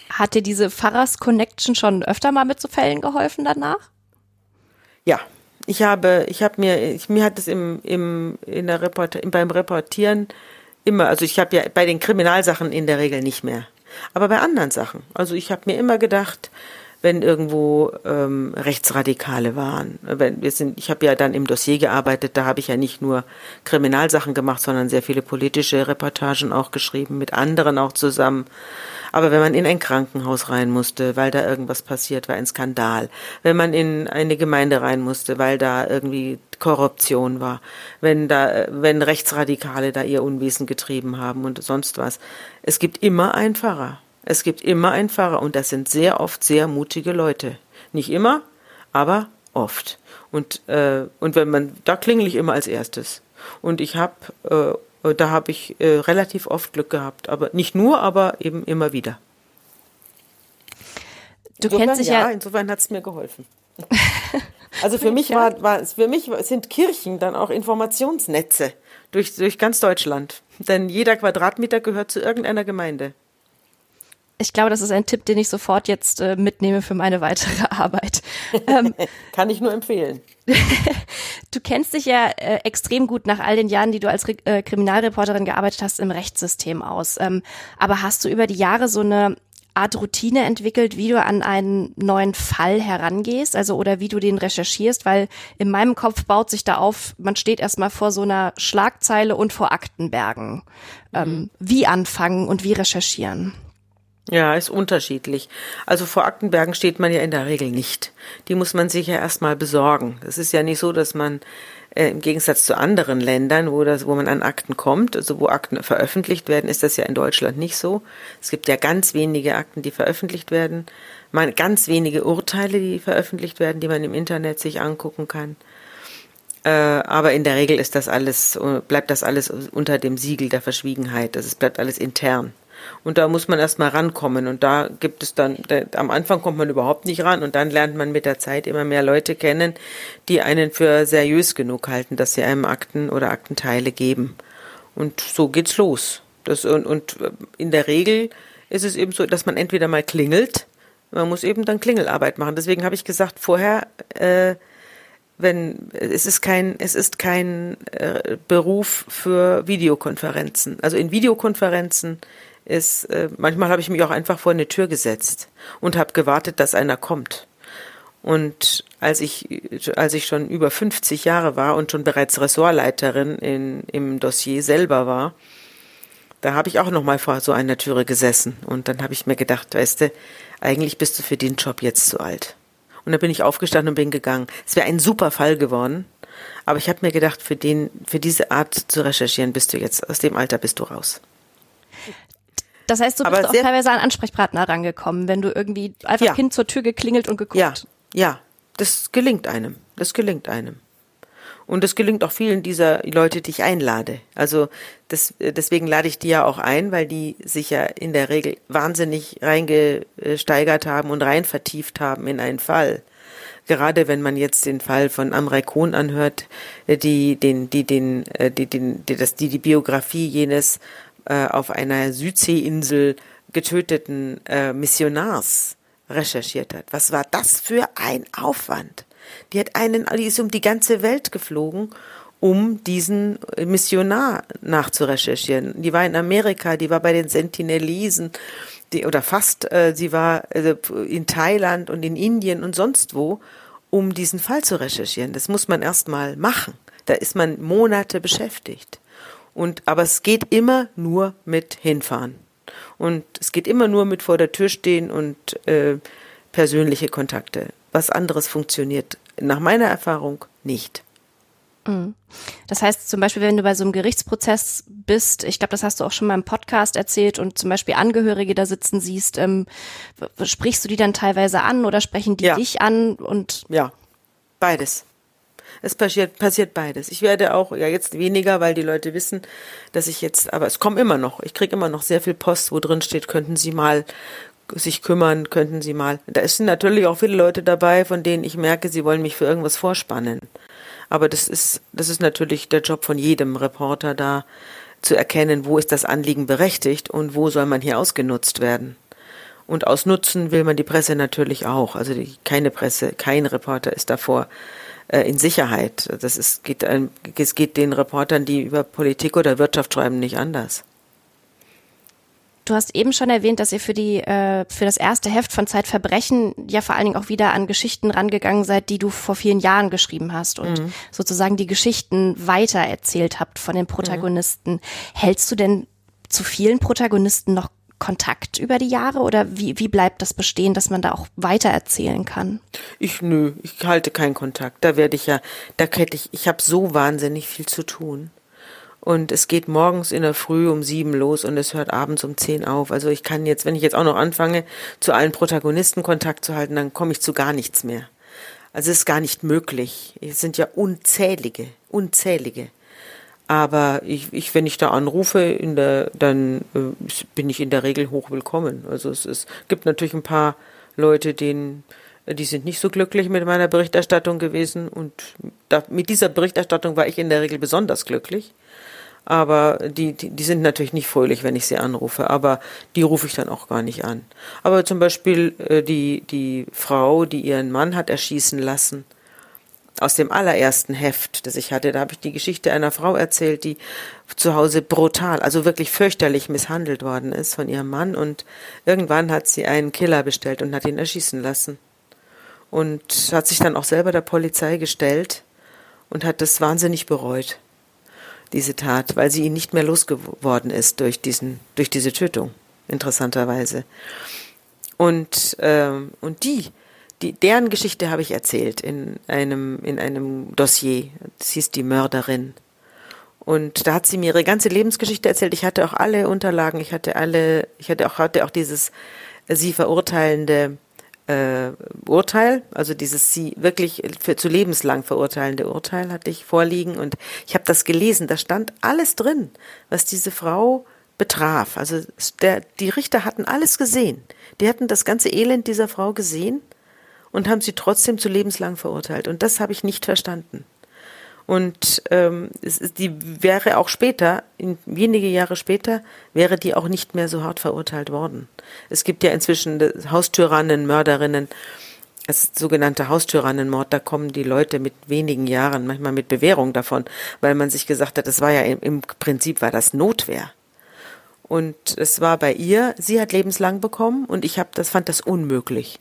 [SPEAKER 2] Hat dir diese Pfarrers Connection schon öfter mal mit so Fällen geholfen danach?
[SPEAKER 3] Ja, ich habe, ich habe mir, ich, mir hat es im, im, in der Report, beim Reportieren immer, also ich habe ja bei den Kriminalsachen in der Regel nicht mehr, aber bei anderen Sachen. Also ich habe mir immer gedacht, wenn irgendwo ähm, Rechtsradikale waren. Wenn wir sind, ich habe ja dann im Dossier gearbeitet, da habe ich ja nicht nur Kriminalsachen gemacht, sondern sehr viele politische Reportagen auch geschrieben, mit anderen auch zusammen. Aber wenn man in ein Krankenhaus rein musste, weil da irgendwas passiert war, ein Skandal, wenn man in eine Gemeinde rein musste, weil da irgendwie Korruption war, wenn da, wenn Rechtsradikale da ihr Unwesen getrieben haben und sonst was. Es gibt immer einen Pfarrer. Es gibt immer einen Pfarrer und das sind sehr oft sehr mutige Leute. Nicht immer, aber oft. Und, äh, und wenn man, da klingel ich immer als erstes. Und ich habe, äh, da habe ich äh, relativ oft Glück gehabt. Aber nicht nur, aber eben immer wieder. Du insofern, kennst dich ja. ja insofern hat es mir geholfen. (laughs) Also für mich war, war für mich sind Kirchen dann auch Informationsnetze durch, durch ganz Deutschland. Denn jeder Quadratmeter gehört zu irgendeiner Gemeinde.
[SPEAKER 2] Ich glaube, das ist ein Tipp, den ich sofort jetzt äh, mitnehme für meine weitere (laughs) Arbeit.
[SPEAKER 3] Ähm, (laughs) Kann ich nur empfehlen.
[SPEAKER 2] Du kennst dich ja äh, extrem gut nach all den Jahren, die du als Re äh, Kriminalreporterin gearbeitet hast, im Rechtssystem aus. Ähm, aber hast du über die Jahre so eine Art Routine entwickelt, wie du an einen neuen Fall herangehst, also oder wie du den recherchierst, weil in meinem Kopf baut sich da auf, man steht erstmal vor so einer Schlagzeile und vor Aktenbergen. Ähm, mhm. Wie anfangen und wie recherchieren?
[SPEAKER 3] Ja, ist unterschiedlich. Also vor Aktenbergen steht man ja in der Regel nicht. Die muss man sich ja erstmal besorgen. Es ist ja nicht so, dass man äh, im Gegensatz zu anderen Ländern, wo das, wo man an Akten kommt, also wo Akten veröffentlicht werden, ist das ja in Deutschland nicht so. Es gibt ja ganz wenige Akten, die veröffentlicht werden, man ganz wenige Urteile, die veröffentlicht werden, die man im Internet sich angucken kann. Äh, aber in der Regel ist das alles, bleibt das alles unter dem Siegel der Verschwiegenheit. Das bleibt alles intern. Und da muss man erstmal rankommen. Und da gibt es dann, da, am Anfang kommt man überhaupt nicht ran und dann lernt man mit der Zeit immer mehr Leute kennen, die einen für seriös genug halten, dass sie einem Akten oder Aktenteile geben. Und so geht's los. Das, und, und in der Regel ist es eben so, dass man entweder mal klingelt, man muss eben dann Klingelarbeit machen. Deswegen habe ich gesagt, vorher, äh, wenn es ist kein es ist kein äh, Beruf für Videokonferenzen. Also in Videokonferenzen ist, äh, manchmal habe ich mich auch einfach vor eine Tür gesetzt und habe gewartet, dass einer kommt. Und als ich, als ich schon über 50 Jahre war und schon bereits Ressortleiterin in, im Dossier selber war, da habe ich auch noch mal vor so einer Türe gesessen. Und dann habe ich mir gedacht, weißt du, eigentlich bist du für den Job jetzt zu alt. Und dann bin ich aufgestanden und bin gegangen. Es wäre ein super Fall geworden. Aber ich habe mir gedacht, für den, für diese Art zu recherchieren bist du jetzt, aus dem Alter bist du raus.
[SPEAKER 2] Das heißt, du bist
[SPEAKER 3] Aber
[SPEAKER 2] auch teilweise an Ansprechpartner rangekommen, wenn du irgendwie einfach
[SPEAKER 3] Ja.
[SPEAKER 2] Kind zur Tür geklingelt und geguckt.
[SPEAKER 3] Ja, ja, das gelingt einem. Das gelingt einem. Und das gelingt auch vielen dieser Leute, die ich einlade. Also das, deswegen lade ich die ja auch ein, weil die sich ja in der Regel wahnsinnig reingesteigert haben und rein vertieft haben in einen Fall. Gerade wenn man jetzt den Fall von Amrei Kohn anhört, äh, die den, die den, äh, die den, die das, die die Biografie jenes äh, auf einer Südseeinsel getöteten äh, Missionars recherchiert hat. Was war das für ein Aufwand? Die hat einen, die ist um die ganze Welt geflogen, um diesen Missionar nachzurecherchieren. Die war in Amerika, die war bei den Sentinelisen, die, oder fast, äh, sie war äh, in Thailand und in Indien und sonst wo, um diesen Fall zu recherchieren. Das muss man erst mal machen. Da ist man Monate beschäftigt. Und, aber es geht immer nur mit hinfahren. Und es geht immer nur mit vor der Tür stehen und äh, persönliche Kontakte. Was anderes funktioniert nach meiner Erfahrung nicht.
[SPEAKER 2] Das heißt zum Beispiel, wenn du bei so einem Gerichtsprozess bist, ich glaube, das hast du auch schon mal im Podcast erzählt und zum Beispiel Angehörige da sitzen siehst, ähm, sprichst du die dann teilweise an oder sprechen die
[SPEAKER 3] Ja.
[SPEAKER 2] dich an und
[SPEAKER 3] Ja, beides. Es passiert, passiert beides. Ich werde auch, ja jetzt weniger, weil die Leute wissen, dass ich jetzt, aber es kommt immer noch. Ich kriege immer noch sehr viel Post, wo drin steht, könnten Sie mal sich kümmern, könnten Sie mal. Da sind natürlich auch viele Leute dabei, von denen ich merke, sie wollen mich für irgendwas vorspannen. Aber das ist, das ist natürlich der Job von jedem Reporter da, zu erkennen, wo ist das Anliegen berechtigt und wo soll man hier ausgenutzt werden. Und ausnutzen will man die Presse natürlich auch. Also die, keine Presse, kein Reporter ist davor in Sicherheit. Das ist, geht, es geht den Reportern, die über Politik oder Wirtschaft schreiben, nicht anders.
[SPEAKER 2] Du hast eben schon erwähnt, dass ihr für die äh, für das erste Heft von Zeitverbrechen ja vor allen Dingen auch wieder an Geschichten rangegangen seid, die du vor vielen Jahren geschrieben hast und sozusagen die Geschichten weitererzählt habt von den Protagonisten. Hältst du denn zu vielen Protagonisten noch Kontakt über die Jahre oder wie, wie bleibt das bestehen, dass man da auch weitererzählen kann?
[SPEAKER 3] Ich nö, ich halte keinen Kontakt. Da werde ich ja, da hätte ich, ich habe so wahnsinnig viel zu tun. Und es geht morgens in der Früh um sieben los und es hört abends um zehn auf. Also ich kann jetzt, wenn ich jetzt auch noch anfange, zu allen Protagonisten Kontakt zu halten, dann komme ich zu gar nichts mehr. Also es ist gar nicht möglich. Es sind ja unzählige, unzählige. Aber ich, ich, wenn ich da anrufe, in der, dann äh, bin ich in der Regel hochwillkommen. Also es, es gibt natürlich ein paar Leute, denen, äh, die sind nicht so glücklich mit meiner Berichterstattung gewesen. Und da, mit dieser Berichterstattung war ich in der Regel besonders glücklich. Aber die, die, die sind natürlich nicht fröhlich, wenn ich sie anrufe. Aber die rufe ich dann auch gar nicht an. Aber zum Beispiel äh, die, die Frau, die ihren Mann hat erschießen lassen, aus dem allerersten Heft, das ich hatte, da habe ich die Geschichte einer Frau erzählt, die zu Hause brutal, also wirklich fürchterlich misshandelt worden ist von ihrem Mann. Und irgendwann hat sie einen Killer bestellt und hat ihn erschießen lassen. Und hat sich dann auch selber der Polizei gestellt und hat das wahnsinnig bereut, diese Tat, weil sie ihn nicht mehr losgeworden ist durch diesen, durch diese Tötung, interessanterweise. Und, ähm, und die, die, deren Geschichte habe ich erzählt in einem, in einem Dossier. Das hieß die Mörderin. Und da hat sie mir ihre ganze Lebensgeschichte erzählt. Ich hatte auch alle Unterlagen, ich hatte alle, ich hatte auch, hatte auch dieses äh, sie verurteilende äh, Urteil, also dieses sie wirklich für zu lebenslang verurteilende Urteil hatte ich vorliegen und ich habe das gelesen. Da stand alles drin, was diese Frau betraf. Also es- der, die Richter hatten alles gesehen. Die hatten das ganze Elend dieser Frau gesehen und haben sie trotzdem zu lebenslang verurteilt. Und das habe ich nicht verstanden. Und ähm, es, die wäre auch später, in, wenige Jahre später, wäre die auch nicht mehr so hart verurteilt worden. Es gibt ja inzwischen das Haustyrannen, Mörderinnen, das sogenannte Haustyrannenmord, da kommen die Leute mit wenigen Jahren, manchmal mit Bewährung davon, weil man sich gesagt hat, das war ja im, im Prinzip war das Notwehr. Und es war bei ihr, sie hat lebenslang bekommen und ich habe das fand das unmöglich.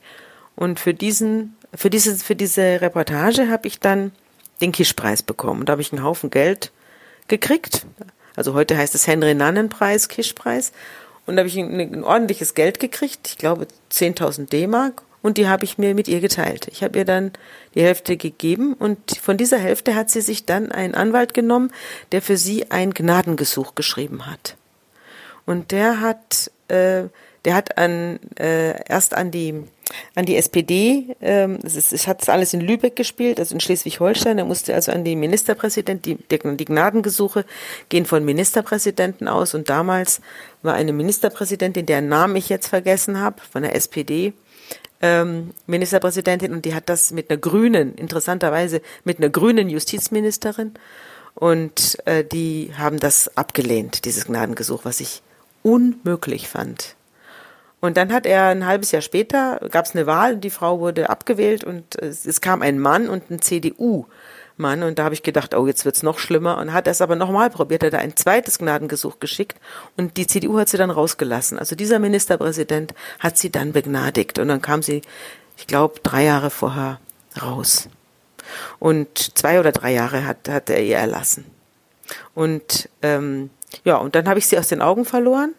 [SPEAKER 3] Und für diesen für diese, für diese Reportage habe ich dann den Kischpreis bekommen. Da habe ich einen Haufen Geld gekriegt. Also heute heißt es Henry-Nannen-Preis, Kischpreis. Und da habe ich ein, ein, ordentliches Geld gekriegt, ich glaube 10.000 D-Mark. Und die habe ich mir mit ihr geteilt. Ich habe ihr dann die Hälfte gegeben und von dieser Hälfte hat sie sich dann einen Anwalt genommen, der für sie ein Gnadengesuch geschrieben hat. Und der hat, äh, der hat an, äh, erst an die an die SPD. Ähm, es, ist, es hat alles in Lübeck gespielt, also in Schleswig-Holstein. Er musste also an die Ministerpräsidenten, die, die Gnadengesuche gehen von Ministerpräsidenten aus. Und damals war eine Ministerpräsidentin, deren Namen ich jetzt vergessen habe, von der SPD, ähm, Ministerpräsidentin, und die hat das mit einer grünen, interessanterweise mit einer grünen Justizministerin. Und äh, die haben das abgelehnt, dieses Gnadengesuch, was ich unmöglich fand. Und dann hat er ein halbes Jahr später, gab es eine Wahl, die Frau wurde abgewählt und es, es kam ein Mann und ein CDU-Mann. Und da habe ich gedacht, oh, jetzt wird's noch schlimmer. Und hat es aber nochmal probiert, hat er ein zweites Gnadengesuch geschickt und die CDU hat sie dann rausgelassen. Also dieser Ministerpräsident hat sie dann begnadigt. Und dann kam sie, ich glaube, drei Jahre vorher raus. Und zwei oder drei Jahre hat, hat er ihr erlassen. Und ähm, ja, und dann habe ich sie aus den Augen verloren.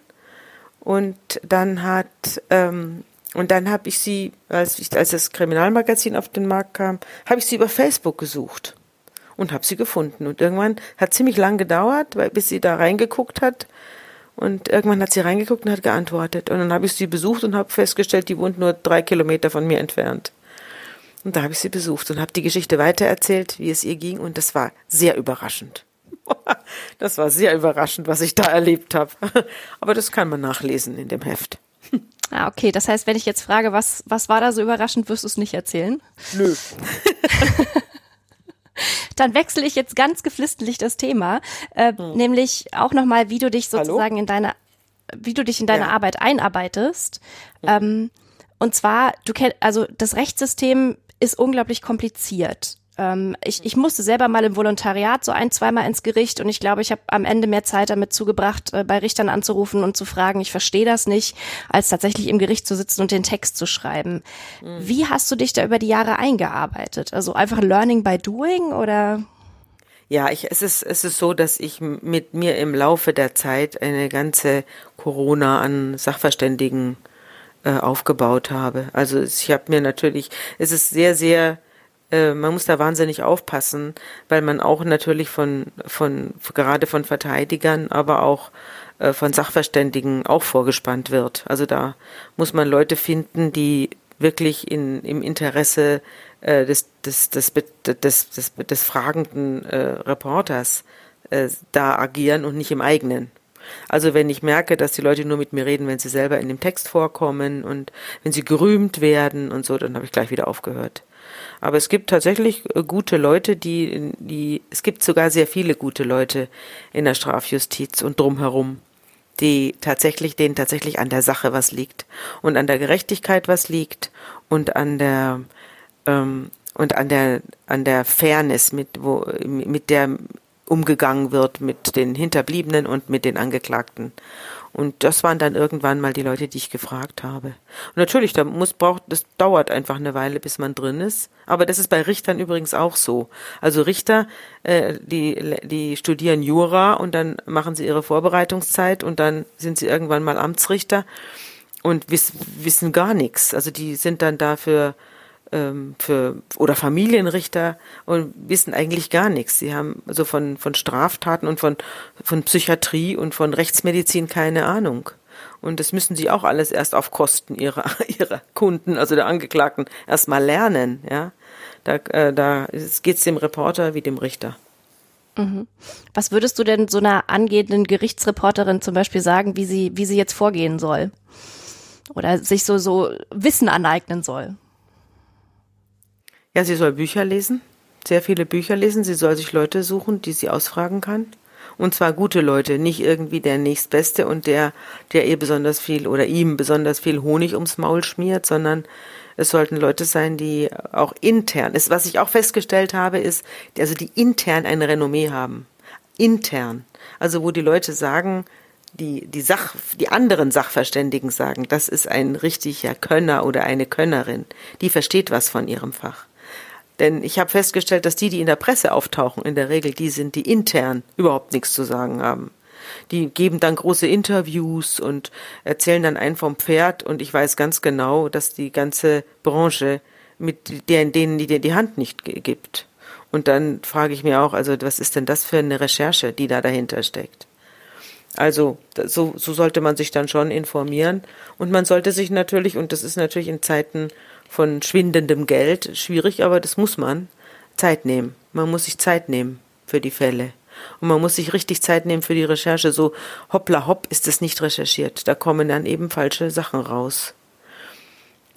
[SPEAKER 3] Und dann hat ähm, und dann habe ich sie, als, ich, als das Kriminalmagazin auf den Markt kam, habe ich sie über Facebook gesucht und habe sie gefunden. Und irgendwann hat ziemlich lang gedauert, weil, bis sie da reingeguckt hat. Und irgendwann hat sie reingeguckt und hat geantwortet. Und dann habe ich sie besucht und habe festgestellt, die wohnt nur drei Kilometer von mir entfernt. Und da habe ich sie besucht und habe die Geschichte weitererzählt, wie es ihr ging. Und das war sehr überraschend. (laughs) Das war sehr überraschend, was ich da erlebt habe. (laughs) Aber das kann man nachlesen in dem Heft.
[SPEAKER 2] Ah, okay. Das heißt, wenn ich jetzt frage, was, was war da so überraschend, wirst du es nicht erzählen?
[SPEAKER 3] Nö. (laughs)
[SPEAKER 2] Dann wechsle ich jetzt ganz geflissentlich das Thema, äh, hm. nämlich auch nochmal, wie du dich sozusagen Hallo? in deine, wie du dich in deine ja. Arbeit einarbeitest. Hm. Ähm, und zwar, du kennst, also das Rechtssystem ist unglaublich kompliziert. Ähm, ich, ich musste selber mal im Volontariat so ein, zweimal ins Gericht und ich glaube, ich habe am Ende mehr Zeit damit zugebracht, äh, bei Richtern anzurufen und zu fragen, ich verstehe das nicht, als tatsächlich im Gericht zu sitzen und den Text zu schreiben. Mhm. Wie hast du dich da über die Jahre eingearbeitet? Also einfach Learning by Doing oder?
[SPEAKER 3] Ja, ich, es ist, es ist so, dass ich mit mir im Laufe der Zeit eine ganze Corona an Sachverständigen äh, aufgebaut habe. Also ich habe mir natürlich, es ist sehr, sehr man muss da wahnsinnig aufpassen, weil man auch natürlich von, von gerade von Verteidigern, aber auch äh, von Sachverständigen auch vorgespannt wird. Also da muss man Leute finden, die wirklich in, im Interesse äh, des, des, des, des, des, fragenden äh, Reporters äh, da agieren und nicht im eigenen. Also wenn ich merke, dass die Leute nur mit mir reden, wenn sie selber in dem Text vorkommen und wenn sie gerühmt werden und so, dann habe ich gleich wieder aufgehört. Aber es gibt tatsächlich äh, gute Leute, die, die, es gibt sogar sehr viele gute Leute in der Strafjustiz und drumherum, die tatsächlich, denen tatsächlich an der Sache was liegt und an der Gerechtigkeit was liegt und an der, ähm, und an der, an der Fairness, mit, wo, mit der umgegangen wird mit den Hinterbliebenen und mit den Angeklagten. Und das waren dann irgendwann mal die Leute, die ich gefragt habe. Und natürlich, da muss braucht, das dauert einfach eine Weile, bis man drin ist. Aber das ist bei Richtern übrigens auch so. Also Richter, äh, die die studieren Jura und dann machen sie ihre Vorbereitungszeit und dann sind sie irgendwann mal Amtsrichter und wiss, wissen gar nichts. Also die sind dann dafür ähm, für oder Familienrichter und wissen eigentlich gar nichts. Sie haben also von von Straftaten und von von Psychiatrie und von Rechtsmedizin keine Ahnung. Und das müssen sie auch alles erst auf Kosten ihrer (laughs) ihrer Kunden, also der Angeklagten, erstmal lernen. Ja, da äh, da geht's dem Reporter wie dem Richter.
[SPEAKER 2] Mhm. Was würdest du denn so einer angehenden Gerichtsreporterin zum Beispiel sagen, wie sie wie sie jetzt vorgehen soll? Oder sich so so Wissen aneignen soll?
[SPEAKER 3] Ja, sie soll Bücher lesen, sehr viele Bücher lesen. Sie soll sich Leute suchen, die sie ausfragen kann. Und zwar gute Leute, nicht irgendwie der nächstbeste und der, der ihr besonders viel oder ihm besonders viel Honig ums Maul schmiert, sondern es sollten Leute sein, die auch intern, ist, was ich auch festgestellt habe, ist, also die intern ein Renommee haben. Intern. Also wo die Leute sagen, die, die Sach, die anderen Sachverständigen sagen, das ist ein richtiger Könner oder eine Könnerin. Die versteht was von ihrem Fach. Denn ich habe festgestellt, dass die, die in der Presse auftauchen, in der Regel die sind, die intern überhaupt nichts zu sagen haben. Die geben dann große Interviews und erzählen dann einen vom Pferd und ich weiß ganz genau, dass die ganze Branche mit der, denen die dir die Hand nicht gibt. Und dann frage ich mir auch, also was ist denn das für eine Recherche, die da dahinter steckt? Also so, so sollte man sich dann schon informieren. Und man sollte sich natürlich, und das ist natürlich in Zeiten von schwindendem Geld schwierig, aber das muss man, Zeit nehmen. Man muss sich Zeit nehmen für die Fälle. Und man muss sich richtig Zeit nehmen für die Recherche. So hoppla hopp ist es nicht recherchiert. Da kommen dann eben falsche Sachen raus.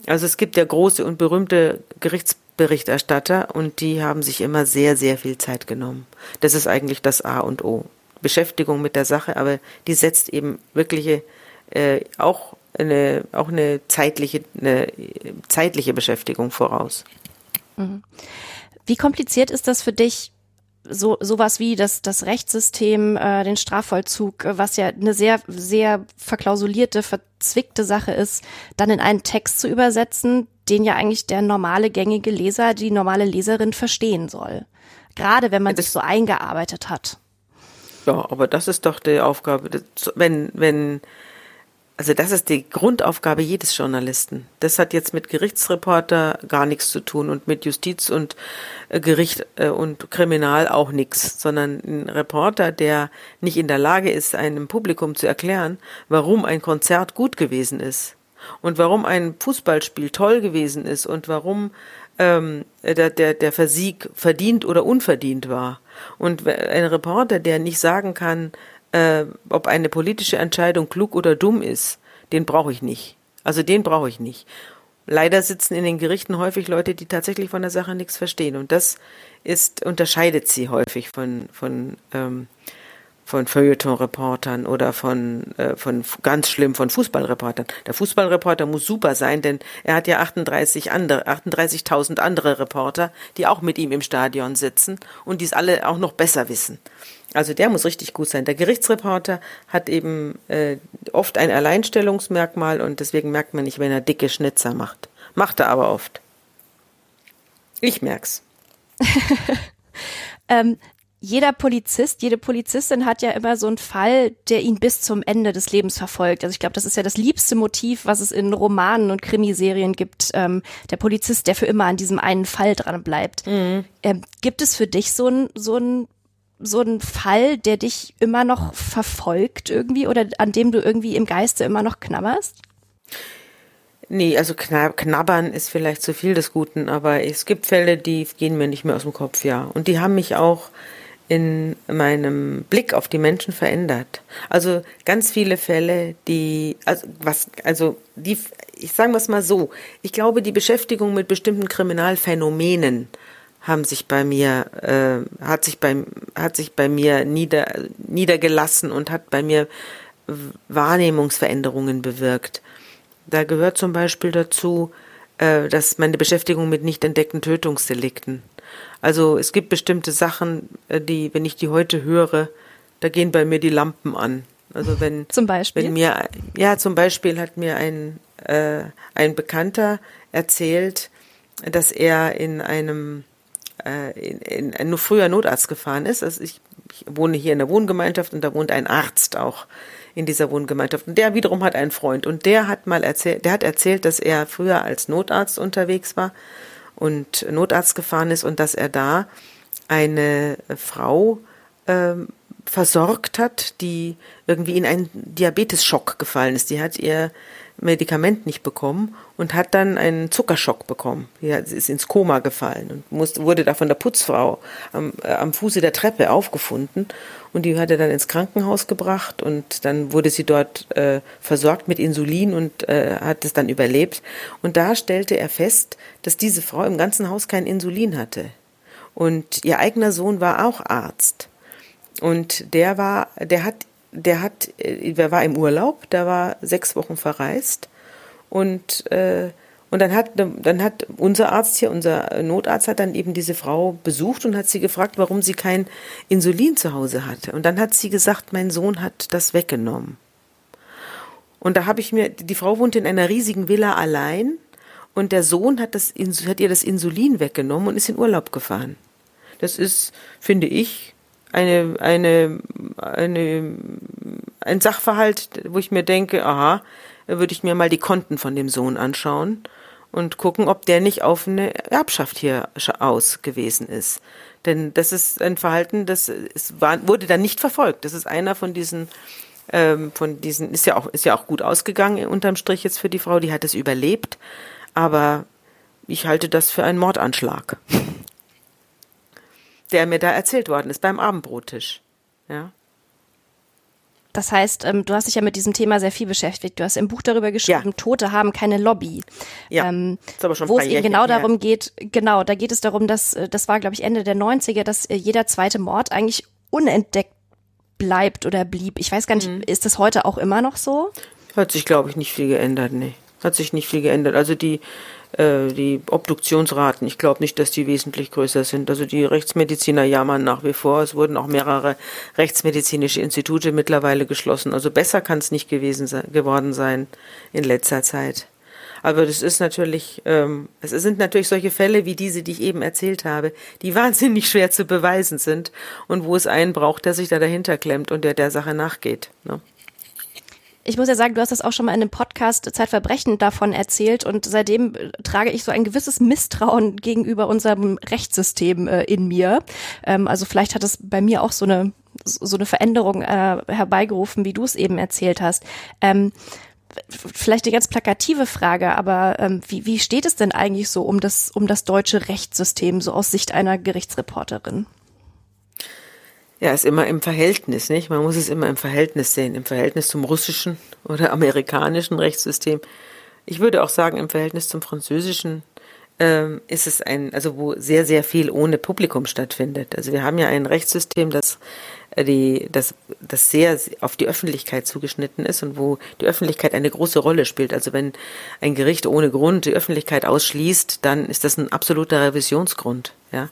[SPEAKER 3] Also es gibt ja große und berühmte Gerichtsberichterstatter und die haben sich immer sehr, sehr viel Zeit genommen. Das ist eigentlich das A und O. Beschäftigung mit der Sache, aber die setzt eben wirkliche äh, auch eine auch eine zeitliche eine zeitliche Beschäftigung voraus.
[SPEAKER 2] Mhm. Wie kompliziert ist das für dich? So sowas wie das das Rechtssystem, äh, den Strafvollzug, was ja eine sehr sehr verklausulierte, verzwickte Sache ist, dann in einen Text zu übersetzen, den ja eigentlich der normale gängige Leser, die normale Leserin verstehen soll. Gerade wenn man das sich so eingearbeitet hat.
[SPEAKER 3] Ja, aber das ist doch die Aufgabe, wenn, wenn, also das ist die Grundaufgabe jedes Journalisten. Das hat jetzt mit Gerichtsreporter gar nichts zu tun und mit Justiz und äh, Gericht äh, und Kriminal auch nichts, sondern ein Reporter, der nicht in der Lage ist, einem Publikum zu erklären, warum ein Konzert gut gewesen ist und warum ein Fußballspiel toll gewesen ist und warum ähm, der, der, der Versieg verdient oder unverdient war. Und ein Reporter, der nicht sagen kann, äh, ob eine politische Entscheidung klug oder dumm ist, den brauche ich nicht. Also den brauche ich nicht. Leider sitzen in den Gerichten häufig Leute, die tatsächlich von der Sache nichts verstehen. Und das ist, unterscheidet sie häufig von, von ähm, von Feuilleton-Reportern oder von, äh, von ganz schlimm von Fußballreportern. Der Fußballreporter muss super sein, denn er hat ja 38 andere, 38.000 andere Reporter, die auch mit ihm im Stadion sitzen und dies alle auch noch besser wissen. Also der muss richtig gut sein. Der Gerichtsreporter hat eben äh, oft ein Alleinstellungsmerkmal und deswegen merkt man nicht, wenn er dicke Schnitzer macht. Macht er aber oft. Ich merk's. (laughs)
[SPEAKER 2] ähm, jeder Polizist, jede Polizistin hat ja immer so einen Fall, der ihn bis zum Ende des Lebens verfolgt. Also ich glaube, das ist ja das liebste Motiv, was es in Romanen und Krimiserien gibt. Ähm, der Polizist, der für immer an diesem einen Fall dran bleibt. Mhm. Ähm, gibt es für dich so ein so ein so ein Fall, der dich immer noch verfolgt irgendwie oder an dem du irgendwie im Geiste immer noch knabberst?
[SPEAKER 3] Nee, also knabbern ist vielleicht zu viel des Guten, aber es gibt Fälle, die gehen mir nicht mehr aus dem Kopf, ja. Und die haben mich auch in meinem Blick auf die Menschen verändert. Also ganz viele Fälle, die, also was, also die, ich sage es mal so, ich glaube, die Beschäftigung mit bestimmten Kriminalphänomenen haben sich bei mir, äh, hat sich bei, hat sich bei mir nieder, niedergelassen und hat bei mir Wahrnehmungsveränderungen bewirkt. Da gehört zum Beispiel dazu, äh, dass meine Beschäftigung mit nicht entdeckten Tötungsdelikten also es gibt bestimmte Sachen, äh, die, wenn ich die heute höre, da gehen bei mir die Lampen an. Also wenn
[SPEAKER 2] zum Beispiel
[SPEAKER 3] wenn mir ja zum Beispiel hat mir ein äh, ein Bekannter erzählt, dass er in einem äh, in, in ein früher Notarzt gefahren ist. Also ich, ich wohne hier in der Wohngemeinschaft und da wohnt ein Arzt auch in dieser Wohngemeinschaft. Und der wiederum hat einen Freund und der hat mal erzählt, der hat erzählt, dass er früher als Notarzt unterwegs war und Notarzt gefahren ist und dass er da eine Frau ähm, versorgt hat, die irgendwie in einen Diabetesschock gefallen ist. Die hat ihr Medikament nicht bekommen und hat dann einen Zuckerschock bekommen. Sie ist ins Koma gefallen und musste, wurde da von der Putzfrau am, äh, am Fuße der Treppe aufgefunden und die hat er dann ins Krankenhaus gebracht und dann wurde sie dort äh, versorgt mit Insulin und äh, hat es dann überlebt. Und da stellte er fest, dass diese Frau im ganzen Haus kein Insulin hatte. Und ihr eigener Sohn war auch Arzt. Und der war, der hat der hat, äh, der war im Urlaub, der war sechs Wochen verreist und äh, und dann hat dann hat unser Arzt hier, unser Notarzt hat dann eben diese Frau besucht und hat sie gefragt, warum sie kein Insulin zu Hause hatte. Und dann hat sie gesagt, mein Sohn hat das weggenommen. Und da habe ich mir, die Frau wohnt in einer riesigen Villa allein und der Sohn hat, das, hat ihr das Insulin weggenommen und ist in Urlaub gefahren. Das ist, finde ich, eine, eine, eine, ein Sachverhalt, wo ich mir denke, aha, würde ich mir mal die Konten von dem Sohn anschauen und gucken, ob der nicht auf eine Erbschaft hier aus gewesen ist. Denn das ist ein Verhalten, das ist, war, wurde dann nicht verfolgt. Das ist einer von diesen, ähm, von diesen, ist ja auch, ist ja auch gut ausgegangen unterm Strich jetzt für die Frau, die hat es überlebt. Aber ich halte das für einen Mordanschlag, der mir da erzählt worden ist beim Abendbrottisch. Ja.
[SPEAKER 2] Das heißt, ähm, du hast dich ja mit diesem Thema sehr viel beschäftigt. Du hast im Buch darüber geschrieben, ja. Tote haben keine Lobby.
[SPEAKER 3] Ja, ähm, ist aber schon
[SPEAKER 2] wo es eben genau darum geht, genau, da geht es darum, dass, äh, das war, glaube ich, Ende der 90er, dass äh, jeder zweite Mord eigentlich unentdeckt bleibt oder blieb. Ich weiß gar nicht, mhm. ist das heute auch immer noch so?
[SPEAKER 3] Hat sich, glaube ich, nicht viel geändert, nee. Hat sich nicht viel geändert. Also die, äh, die Obduktionsraten, ich glaube nicht, dass die wesentlich größer sind. Also die Rechtsmediziner jammern nach wie vor. Es wurden auch mehrere rechtsmedizinische Institute mittlerweile geschlossen. Also besser kann es nicht gewesen sein, geworden sein in letzter Zeit. Aber das ist natürlich, ähm, es sind natürlich solche Fälle wie diese, die ich eben erzählt habe, die (laughs) wahnsinnig schwer zu beweisen sind und wo es einen braucht, der sich da dahinter klemmt und der der Sache nachgeht. Ne?
[SPEAKER 2] Ich muss ja sagen, du hast das auch schon mal in einem Podcast Zeitverbrechen davon erzählt und seitdem äh, trage ich so ein gewisses Misstrauen gegenüber unserem Rechtssystem äh, in mir. Ähm, also vielleicht hat es bei mir auch so eine so eine Veränderung äh, herbeigerufen, wie du es eben erzählt hast. Ähm, vielleicht eine ganz plakative Frage, aber ähm, wie, wie steht es denn eigentlich so um das um das deutsche Rechtssystem so aus Sicht einer Gerichtsreporterin?
[SPEAKER 3] Ja, ist immer im Verhältnis, nicht? Man muss es immer im Verhältnis sehen, im Verhältnis zum russischen oder (laughs) amerikanischen Rechtssystem. Ich würde auch sagen, im Verhältnis zum französischen ähm, ist es ein, also wo sehr, sehr viel ohne Publikum stattfindet. Also wir haben ja ein Rechtssystem, das äh, die, das, das sehr auf die Öffentlichkeit zugeschnitten ist und wo die Öffentlichkeit eine große Rolle spielt. Also wenn ein Gericht ohne Grund die Öffentlichkeit ausschließt, dann ist das ein absoluter Revisionsgrund, ja.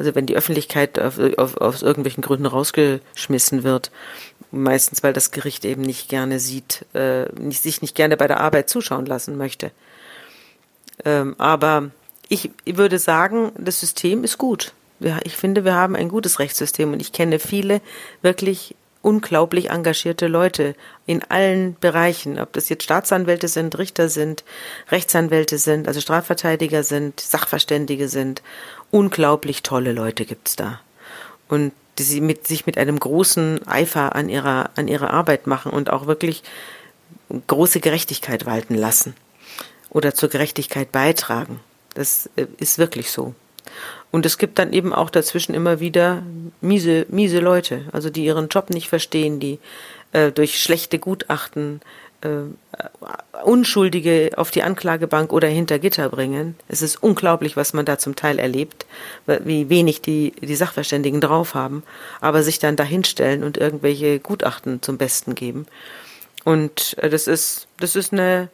[SPEAKER 3] Also wenn die Öffentlichkeit auf, auf, aus irgendwelchen Gründen rausgeschmissen wird, meistens weil das Gericht eben nicht gerne sieht, äh, nicht, sich nicht gerne bei der Arbeit zuschauen lassen möchte. Ähm, aber ich würde sagen, das System ist gut. Ich finde, wir haben ein gutes Rechtssystem und ich kenne viele wirklich unglaublich engagierte Leute in allen Bereichen, ob das jetzt Staatsanwälte sind, Richter sind, Rechtsanwälte sind, also Strafverteidiger sind, Sachverständige sind unglaublich tolle Leute gibt's da. Und die sie mit, sich mit einem großen Eifer an ihrer, an ihre Arbeit machen und auch wirklich große Gerechtigkeit walten lassen oder zur Gerechtigkeit beitragen. Das äh, ist wirklich so. Und es gibt dann eben auch dazwischen immer wieder miese, miese Leute, also die ihren Job nicht verstehen, die äh, durch schlechte Gutachten äh, Unschuldige auf die Anklagebank oder hinter Gitter bringen. Es ist unglaublich, was man da zum Teil erlebt, wie wenig die, die Sachverständigen drauf haben, aber sich dann dahinstellen und irgendwelche Gutachten zum Besten geben. Und äh, das ist, das ist eine,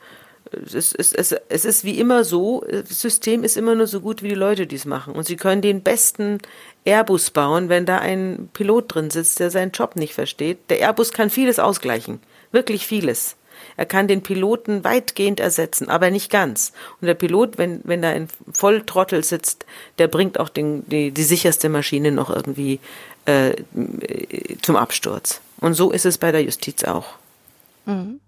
[SPEAKER 3] es ist, es, es ist wie immer so, das System ist immer nur so gut wie die Leute, die es machen. Und sie können den besten Airbus bauen, wenn da ein Pilot drin sitzt, der seinen Job nicht versteht. Der Airbus kann vieles ausgleichen. Wirklich vieles. Er kann den Piloten weitgehend ersetzen, aber nicht ganz. Und der Pilot, wenn, wenn da ein Volltrottel sitzt, der bringt auch den, die, die sicherste Maschine noch irgendwie äh, zum Absturz. Und so ist es bei der Justiz auch.
[SPEAKER 2] Mhm.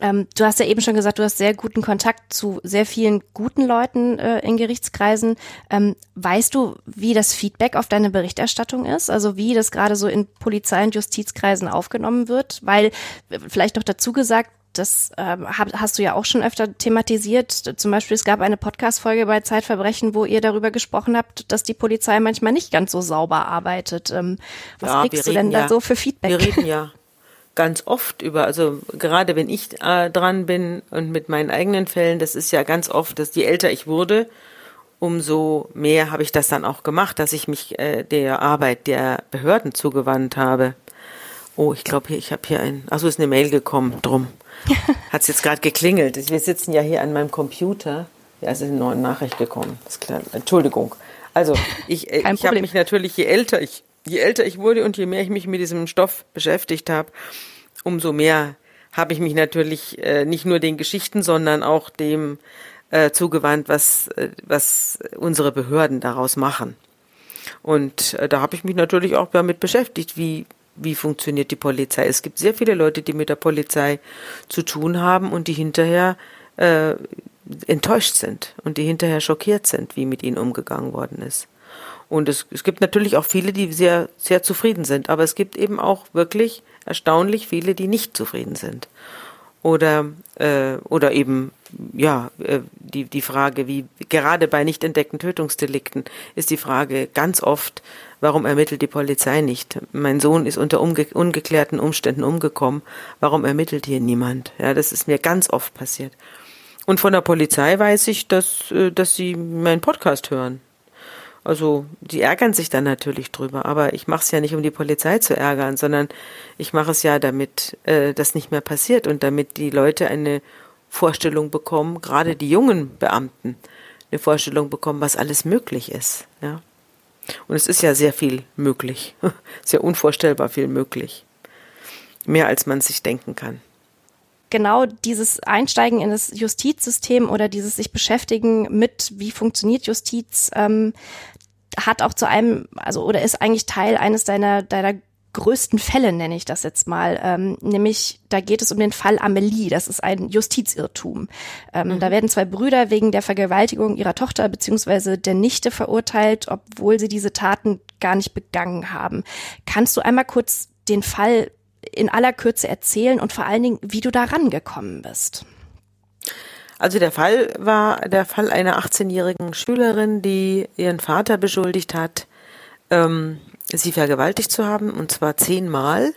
[SPEAKER 2] Ähm, du hast ja eben schon gesagt, du hast sehr guten Kontakt zu sehr vielen guten Leuten äh, in Gerichtskreisen. Ähm, weißt du, wie das Feedback auf deine Berichterstattung ist? Also wie das gerade so in Polizei- und Justizkreisen aufgenommen wird? Weil, äh, vielleicht noch dazu gesagt, das äh, hast du ja auch schon öfter thematisiert. Zum Beispiel, es gab eine Podcast-Folge bei Zeitverbrechen, wo ihr darüber gesprochen habt, dass die Polizei manchmal nicht ganz so sauber arbeitet. Ähm, was ja, kriegst du denn ja, da so für Feedback?
[SPEAKER 3] Wir reden ja (laughs) ganz oft über, also gerade wenn ich äh, dran bin und mit meinen eigenen Fällen, das ist ja ganz oft, dass je älter ich wurde, umso mehr habe ich das dann auch gemacht, dass ich mich äh, der Arbeit der Behörden zugewandt habe. Oh, ich glaube, ich habe hier ein, also ist eine Mail gekommen, drum. (laughs) Hat es jetzt gerade geklingelt. Wir sitzen ja hier an meinem Computer. Ja, es ist eine neue Nachricht gekommen. Ist klar. Entschuldigung. Also, ich, äh, ich habe mich natürlich, je älter ich je älter ich wurde und je mehr ich mich mit diesem Stoff beschäftigt habe, umso mehr habe ich mich natürlich äh, nicht nur den Geschichten, sondern auch dem äh, zugewandt, was, äh, was unsere Behörden daraus machen. Und äh, da habe ich mich natürlich auch damit beschäftigt, wie, wie funktioniert die Polizei. Es gibt sehr viele Leute, die mit der Polizei zu tun haben und die hinterher äh, enttäuscht sind und die hinterher schockiert sind, wie mit ihnen umgegangen worden ist. Und es, es gibt natürlich auch viele, die sehr, sehr zufrieden sind, aber es gibt eben auch wirklich erstaunlich viele, die nicht zufrieden sind. Oder, äh, oder eben, ja, äh, die, die Frage, wie gerade bei nicht entdeckten Tötungsdelikten ist die Frage ganz oft, warum ermittelt die Polizei nicht? Mein Sohn ist unter unge ungeklärten Umständen umgekommen, warum ermittelt hier niemand? Ja, das ist mir ganz oft passiert. Und von der Polizei weiß ich, dass, äh, dass sie meinen Podcast hören. Also die ärgern sich dann natürlich drüber, aber ich mache es ja nicht, um die Polizei zu ärgern, sondern ich mache es ja, damit äh, das nicht mehr passiert und damit die Leute eine Vorstellung bekommen, gerade die jungen Beamten, eine Vorstellung bekommen, was alles möglich ist. Ja. Und es ist ja sehr viel möglich, (laughs) sehr unvorstellbar viel möglich, mehr als man sich denken kann
[SPEAKER 2] genau dieses Einsteigen in das Justizsystem oder dieses sich beschäftigen mit, wie funktioniert Justiz, ähm, hat auch zu einem, also oder ist eigentlich Teil eines deiner, deiner größten Fälle, nenne ich das jetzt mal. Ähm, nämlich, da geht es um den Fall Amelie. Das ist ein Justizirrtum. Ähm, mhm. Da werden zwei Brüder wegen der Vergewaltigung ihrer Tochter beziehungsweise der Nichte verurteilt, obwohl sie diese Taten gar nicht begangen haben. Kannst du einmal kurz den Fall in aller Kürze erzählen und vor allen Dingen, wie du da rangekommen bist?
[SPEAKER 3] Also der Fall war der Fall einer 18-jährigen Schülerin, die ihren Vater beschuldigt hat, ähm, sie vergewaltigt zu haben, und zwar zehnmal.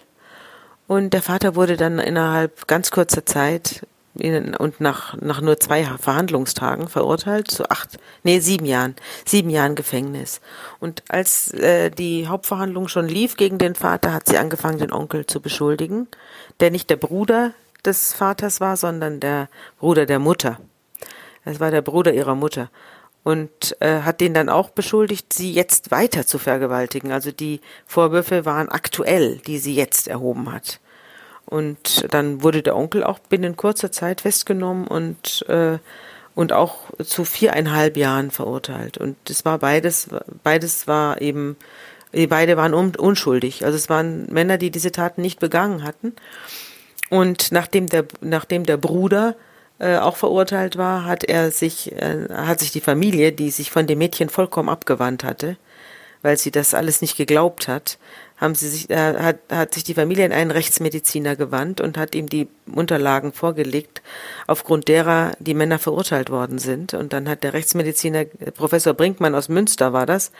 [SPEAKER 3] Und der Vater wurde dann innerhalb ganz kurzer Zeit in, und nach, nach nur zwei Verhandlungstagen verurteilt zu acht, nee, sieben Jahren, sieben Jahren Gefängnis. Und als äh, die Hauptverhandlung schon lief gegen den Vater, hat sie angefangen, den Onkel zu beschuldigen, der nicht der Bruder des Vaters war, sondern der Bruder der Mutter. Es war der Bruder ihrer Mutter. Und äh, hat den dann auch beschuldigt, sie jetzt weiter zu vergewaltigen. Also die Vorwürfe waren aktuell, die sie jetzt erhoben hat. Und dann wurde der Onkel auch binnen kurzer Zeit festgenommen und äh, und auch zu viereinhalb Jahren verurteilt. Und es war beides, beides war eben, beide waren unschuldig. Also es waren Männer, die diese Taten nicht begangen hatten. Und nachdem der, nachdem der Bruder äh, auch verurteilt war, hat er sich, äh, hat sich die Familie, die sich von dem Mädchen vollkommen abgewandt hatte, weil sie das alles nicht geglaubt hat, haben sie sich, äh, hat, hat sich die Familie in einen Rechtsmediziner gewandt und hat ihm die Unterlagen vorgelegt, aufgrund derer die Männer verurteilt worden sind. Und dann hat der Rechtsmediziner, Professor Brinkmann aus Münster war das,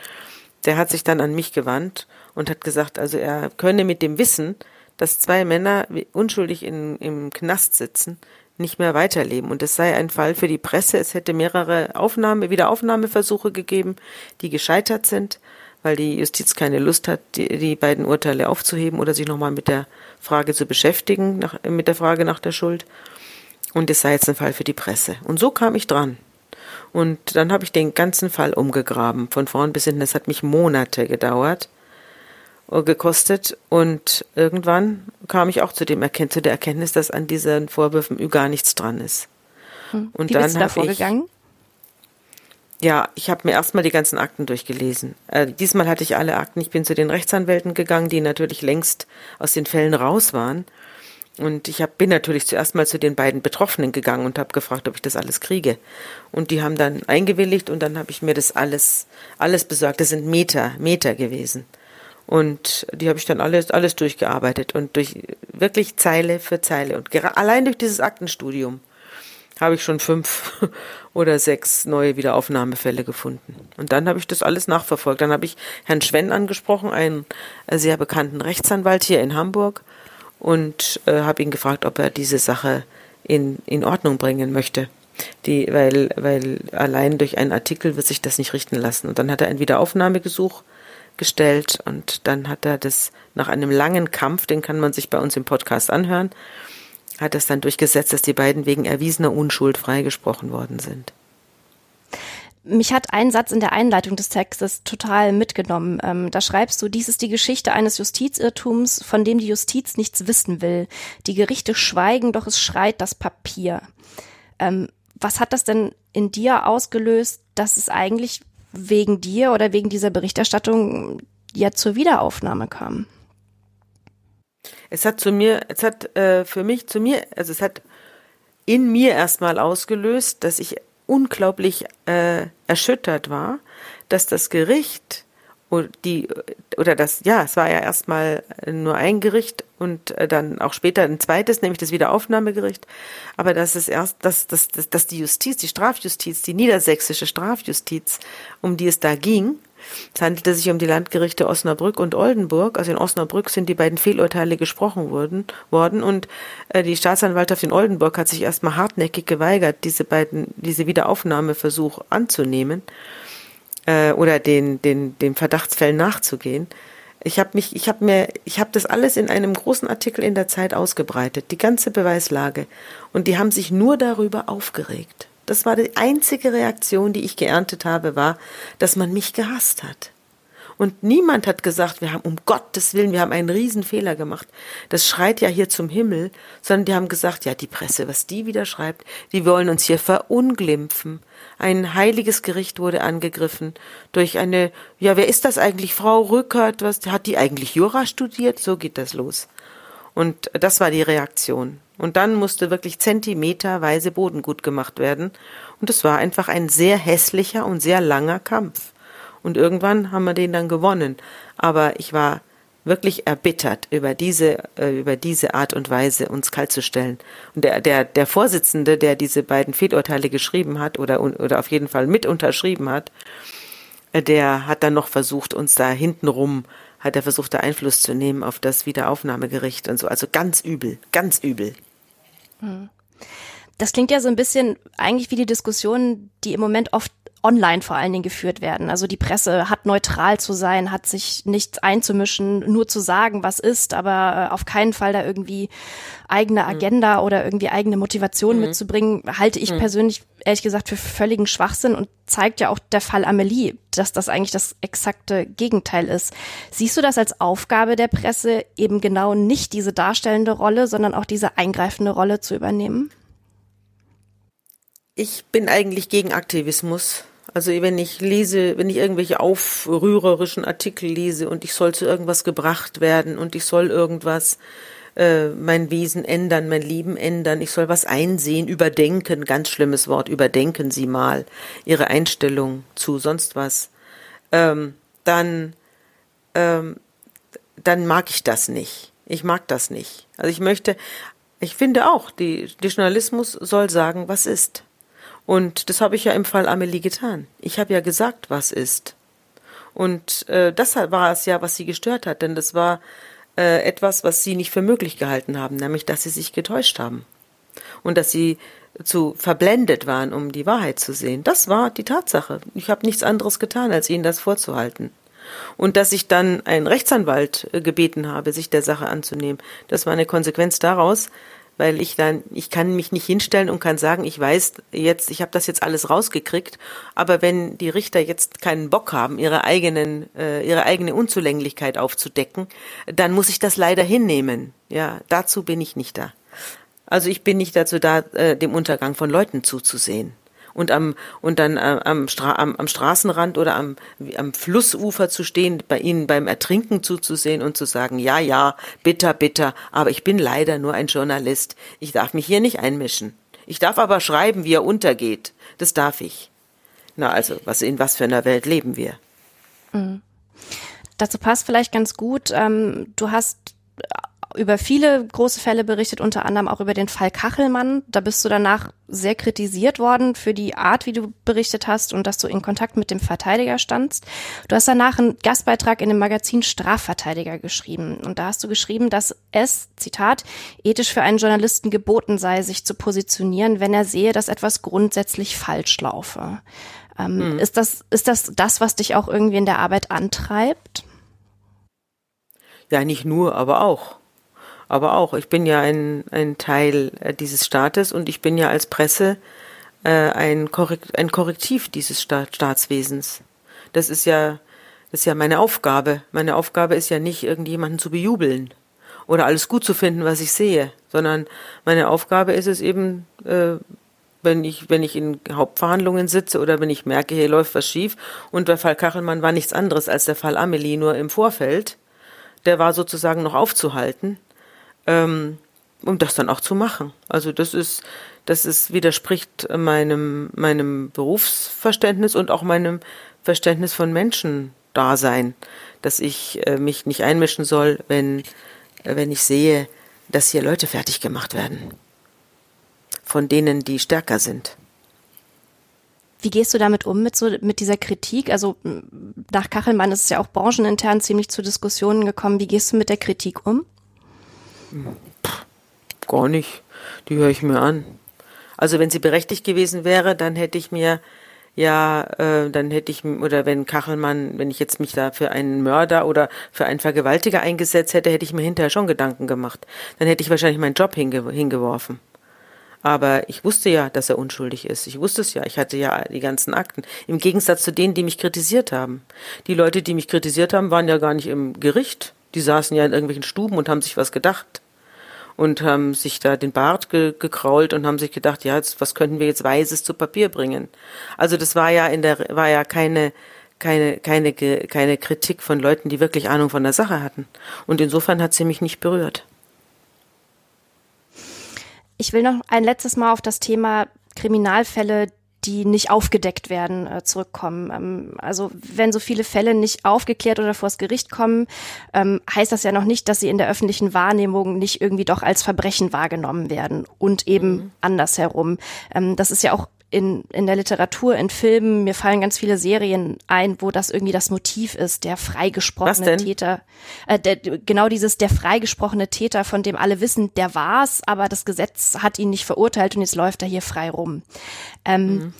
[SPEAKER 3] der hat sich dann an mich gewandt und hat gesagt, also er könne mit dem Wissen, dass zwei Männer unschuldig in, im Knast sitzen, nicht mehr weiterleben. Und es sei ein Fall für die Presse. Es hätte mehrere Aufnahme, Wiederaufnahmeversuche gegeben, die gescheitert sind, weil die Justiz keine Lust hat, die, die beiden Urteile aufzuheben oder sich nochmal mit der Frage zu beschäftigen, nach, mit der Frage nach der Schuld. Und es sei jetzt ein Fall für die Presse. Und so kam ich dran. Und dann habe ich den ganzen Fall umgegraben, von vorn bis hinten. Das hat mich Monate gedauert gekostet und irgendwann kam ich auch zu dem Erkennt zu der Erkenntnis, dass an diesen Vorwürfen gar nichts dran ist.
[SPEAKER 2] Hm. Und Wie dann bist du da vorgegangen?
[SPEAKER 3] Ja, ich habe mir erstmal die ganzen Akten durchgelesen. Äh, diesmal hatte ich alle Akten. Ich bin zu den Rechtsanwälten gegangen, die natürlich längst aus den Fällen raus waren. Und ich hab, bin natürlich zuerst mal zu den beiden Betroffenen gegangen und habe gefragt, ob ich das alles kriege. Und die haben dann eingewilligt und dann habe ich mir das alles, alles besorgt. Das sind Meter, Meter gewesen. Und die habe ich dann alles, alles durchgearbeitet und durch wirklich Zeile für Zeile. Und allein durch dieses Aktenstudium habe ich schon fünf (laughs) oder sechs neue Wiederaufnahmefälle gefunden. Und dann habe ich das alles nachverfolgt. Dann habe ich Herrn Schwenn angesprochen, einen sehr bekannten Rechtsanwalt hier in Hamburg, und äh, habe ihn gefragt, ob er diese Sache in, in Ordnung bringen möchte. Die, weil, weil allein durch einen Artikel wird sich das nicht richten lassen. Und dann hat er ein Wiederaufnahmegesuch gestellt und dann hat er das nach einem langen Kampf, den kann man sich bei uns im Podcast anhören, hat es dann durchgesetzt, dass die beiden wegen erwiesener Unschuld freigesprochen worden sind.
[SPEAKER 2] mich hat ein Satz in der Einleitung des Textes total mitgenommen. Ähm, da schreibst du, dies ist die Geschichte eines Justizirrtums, von dem die Justiz nichts wissen will. Die Gerichte schweigen, doch es schreit das Papier. Ähm, was hat das denn in dir ausgelöst, dass es eigentlich wegen dir oder wegen dieser Berichterstattung ja zur Wiederaufnahme kam?
[SPEAKER 3] Es hat zu mir, es hat äh, für mich zu mir, also es hat in mir erstmal ausgelöst, dass ich unglaublich äh, erschüttert war, dass das Gericht die oder das ja, es war ja erstmal nur ein Gericht und äh, dann auch später ein zweites, nämlich das Wiederaufnahmegericht, aber dass es erst dass, dass, dass, dass die Justiz, die Strafjustiz, die niedersächsische Strafjustiz, um die es da ging, es handelte sich um die Landgerichte Osnabrück und Oldenburg. Also in Osnabrück sind die beiden Fehlurteile gesprochen worden, worden. Und äh, die Staatsanwaltschaft in Oldenburg hat sich erstmal hartnäckig geweigert, diese beiden, diese Wiederaufnahmeversuch anzunehmen äh, oder den, den, den Verdachtsfällen nachzugehen. Ich habe mich, ich habe mir, ich habe das alles in einem großen Artikel in der Zeit ausgebreitet, die ganze Beweislage, und die haben sich nur darüber aufgeregt. Das war die einzige Reaktion, die ich geerntet habe, war, dass man mich gehasst hat. Und niemand hat gesagt, wir haben um Gottes Willen, wir haben einen Riesenfehler gemacht. Das schreit ja hier zum Himmel, sondern die haben gesagt, ja, die Presse, was die wieder schreibt, die wollen uns hier verunglimpfen. Ein heiliges Gericht wurde angegriffen durch eine, ja, wer ist das eigentlich? Frau Rückert, was, hat die eigentlich Jura studiert? So geht das los. Und das war die Reaktion. Und dann musste wirklich zentimeterweise Boden gut gemacht werden. Und es war einfach ein sehr hässlicher und sehr langer Kampf. Und irgendwann haben wir den dann gewonnen. Aber ich war wirklich erbittert über diese, äh, über diese Art und Weise, uns kalt zu stellen. Und der, der, der Vorsitzende, der diese beiden Fehlurteile geschrieben hat oder, oder auf jeden Fall mit unterschrieben hat, äh, der hat dann noch versucht, uns da hintenrum hat er versucht, da Einfluss zu nehmen auf das Wiederaufnahmegericht und so. Also ganz übel, ganz übel.
[SPEAKER 2] Das klingt ja so ein bisschen eigentlich wie die Diskussionen, die im Moment oft online vor allen Dingen geführt werden. Also die Presse hat neutral zu sein, hat sich nichts einzumischen, nur zu sagen, was ist, aber äh, auf keinen Fall da irgendwie eigene mhm. Agenda mhm. oder irgendwie eigene Motivation mhm. mitzubringen, halte ich mhm. persönlich ehrlich gesagt für völligen Schwachsinn und zeigt ja auch der Fall Amelie, dass das eigentlich das exakte Gegenteil ist. Siehst du das als Aufgabe der Presse, eben genau nicht diese darstellende Rolle, sondern auch diese eingreifende Rolle zu übernehmen?
[SPEAKER 3] Ich bin eigentlich gegen Aktivismus. Also wenn ich lese, wenn ich irgendwelche aufrührerischen Artikel lese und ich soll zu irgendwas gebracht werden und ich soll irgendwas äh, mein Wesen ändern, mein Leben ändern, ich soll was einsehen, überdenken, ganz schlimmes Wort, überdenken Sie mal Ihre Einstellung zu sonst was, ähm, dann, ähm, dann mag ich das nicht. Ich mag das nicht. Also ich möchte, ich finde auch, die, die Journalismus soll sagen, was ist. Und das habe ich ja im Fall Amelie getan. Ich habe ja gesagt, was ist. Und äh, das war es ja, was sie gestört hat, denn das war äh, etwas, was sie nicht für möglich gehalten haben, nämlich dass sie sich getäuscht haben und dass sie zu verblendet waren, um die Wahrheit zu sehen. Das war die Tatsache. Ich habe nichts anderes getan, als ihnen das vorzuhalten. Und dass ich dann einen Rechtsanwalt äh, gebeten habe, sich der Sache anzunehmen, das war eine Konsequenz daraus, weil ich dann, ich kann mich nicht hinstellen und kann sagen, ich weiß jetzt, ich habe das jetzt alles rausgekriegt, aber wenn die Richter jetzt keinen Bock haben, ihre eigenen, äh, ihre eigene Unzulänglichkeit aufzudecken, dann muss ich das leider hinnehmen. Ja, dazu bin ich nicht da. Also ich bin nicht dazu da, äh, dem Untergang von Leuten zuzusehen und am und dann äh, am, Stra am, am Straßenrand oder am, am Flussufer zu stehen, bei ihnen beim Ertrinken zuzusehen und zu sagen, ja, ja, bitter, bitter, aber ich bin leider nur ein Journalist. Ich darf mich hier nicht einmischen. Ich darf aber schreiben, wie er untergeht. Das darf ich. Na, also, was in was für einer Welt leben wir?
[SPEAKER 2] Mhm. Dazu passt vielleicht ganz gut, ähm, du hast über viele große Fälle berichtet, unter anderem auch über den Fall Kachelmann. Da bist du danach sehr kritisiert worden für die Art, wie du berichtet hast und dass du in Kontakt mit dem Verteidiger standst. Du hast danach einen Gastbeitrag in dem Magazin Strafverteidiger geschrieben. Und da hast du geschrieben, dass es, Zitat, ethisch für einen Journalisten geboten sei, sich zu positionieren, wenn er sehe, dass etwas grundsätzlich falsch laufe. Ähm, mhm. Ist das, ist das das, was dich auch irgendwie in der Arbeit antreibt?
[SPEAKER 3] Ja, nicht nur, aber auch aber auch. Ich bin ja ein, ein Teil äh, dieses Staates und ich bin ja als Presse äh, ein, Korrekt, ein Korrektiv dieses Staat, Staatswesens. Das ist ja, das ist ja meine Aufgabe. Meine Aufgabe ist ja nicht, irgendjemanden zu bejubeln oder alles gut zu finden, was ich sehe, sondern meine Aufgabe ist es eben, äh, wenn ich, wenn ich in Hauptverhandlungen sitze oder wenn ich merke, hier läuft was schief und der Fall Kachelmann war nichts anderes als der Fall Amelie, nur im Vorfeld, der war sozusagen noch aufzuhalten, ähm, um das dann auch zu machen. Also das ist, das ist, widerspricht meinem, meinem Berufsverständnis und auch meinem Verständnis von Menschendasein, dass ich äh, mich nicht einmischen soll, wenn, äh, wenn ich sehe, dass hier Leute fertig gemacht werden. Von denen, die stärker sind.
[SPEAKER 2] Wie gehst du damit um mit so mit dieser Kritik? Also nach Kachelmann ist es ja auch branchenintern ziemlich zu Diskussionen gekommen. Wie gehst du mit der Kritik um?
[SPEAKER 3] Gar nicht. Die höre ich mir an. Also wenn sie berechtigt gewesen wäre, dann hätte ich mir ja, äh, dann hätte ich, oder wenn Kachelmann, wenn ich jetzt mich da für einen Mörder oder für einen Vergewaltiger eingesetzt hätte, hätte ich mir hinterher schon Gedanken gemacht. Dann hätte ich wahrscheinlich meinen Job hinge hingeworfen. Aber ich wusste ja, dass er unschuldig ist. Ich wusste es ja. Ich hatte ja die ganzen Akten. Im Gegensatz zu denen, die mich kritisiert haben. Die Leute, die mich kritisiert haben, waren ja gar nicht im Gericht. Die saßen ja in irgendwelchen Stuben und haben sich was gedacht. Und haben sich da den Bart ge gekrault und haben sich gedacht, ja, jetzt, was könnten wir jetzt Weises zu Papier bringen? Also das war ja in der, war ja keine, keine, keine, keine Kritik von Leuten, die wirklich Ahnung von der Sache hatten. Und insofern hat sie mich nicht berührt.
[SPEAKER 2] Ich will noch ein letztes Mal auf das Thema Kriminalfälle, die nicht aufgedeckt werden, äh, zurückkommen. Ähm, also wenn so viele Fälle nicht aufgeklärt oder vors Gericht kommen, ähm, heißt das ja noch nicht, dass sie in der öffentlichen Wahrnehmung nicht irgendwie doch als Verbrechen wahrgenommen werden und eben mhm. andersherum. Ähm, das ist ja auch in, in der Literatur, in Filmen, mir fallen ganz viele Serien ein, wo das irgendwie das Motiv ist, der freigesprochene Täter. Äh, der, genau dieses, der freigesprochene Täter, von dem alle wissen, der war's, aber das Gesetz hat ihn nicht verurteilt und jetzt läuft er hier frei rum. Ähm, mhm.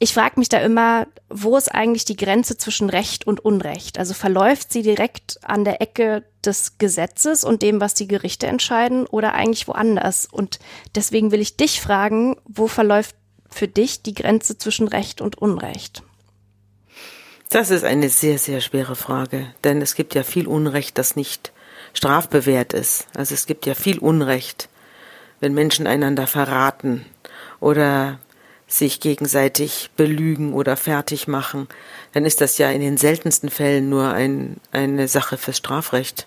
[SPEAKER 2] Ich frage mich da immer, wo ist eigentlich die Grenze zwischen Recht und Unrecht? Also verläuft sie direkt an der Ecke des Gesetzes und dem, was die Gerichte entscheiden, oder eigentlich woanders? Und deswegen will ich dich fragen, wo verläuft für dich die Grenze zwischen Recht und Unrecht?
[SPEAKER 3] Das ist eine sehr, sehr schwere Frage, denn es gibt ja viel Unrecht, das nicht strafbewehrt ist. Also es gibt ja viel Unrecht, wenn Menschen einander verraten oder sich gegenseitig belügen oder fertig machen, dann ist das ja in den seltensten Fällen nur ein, eine Sache fürs Strafrecht.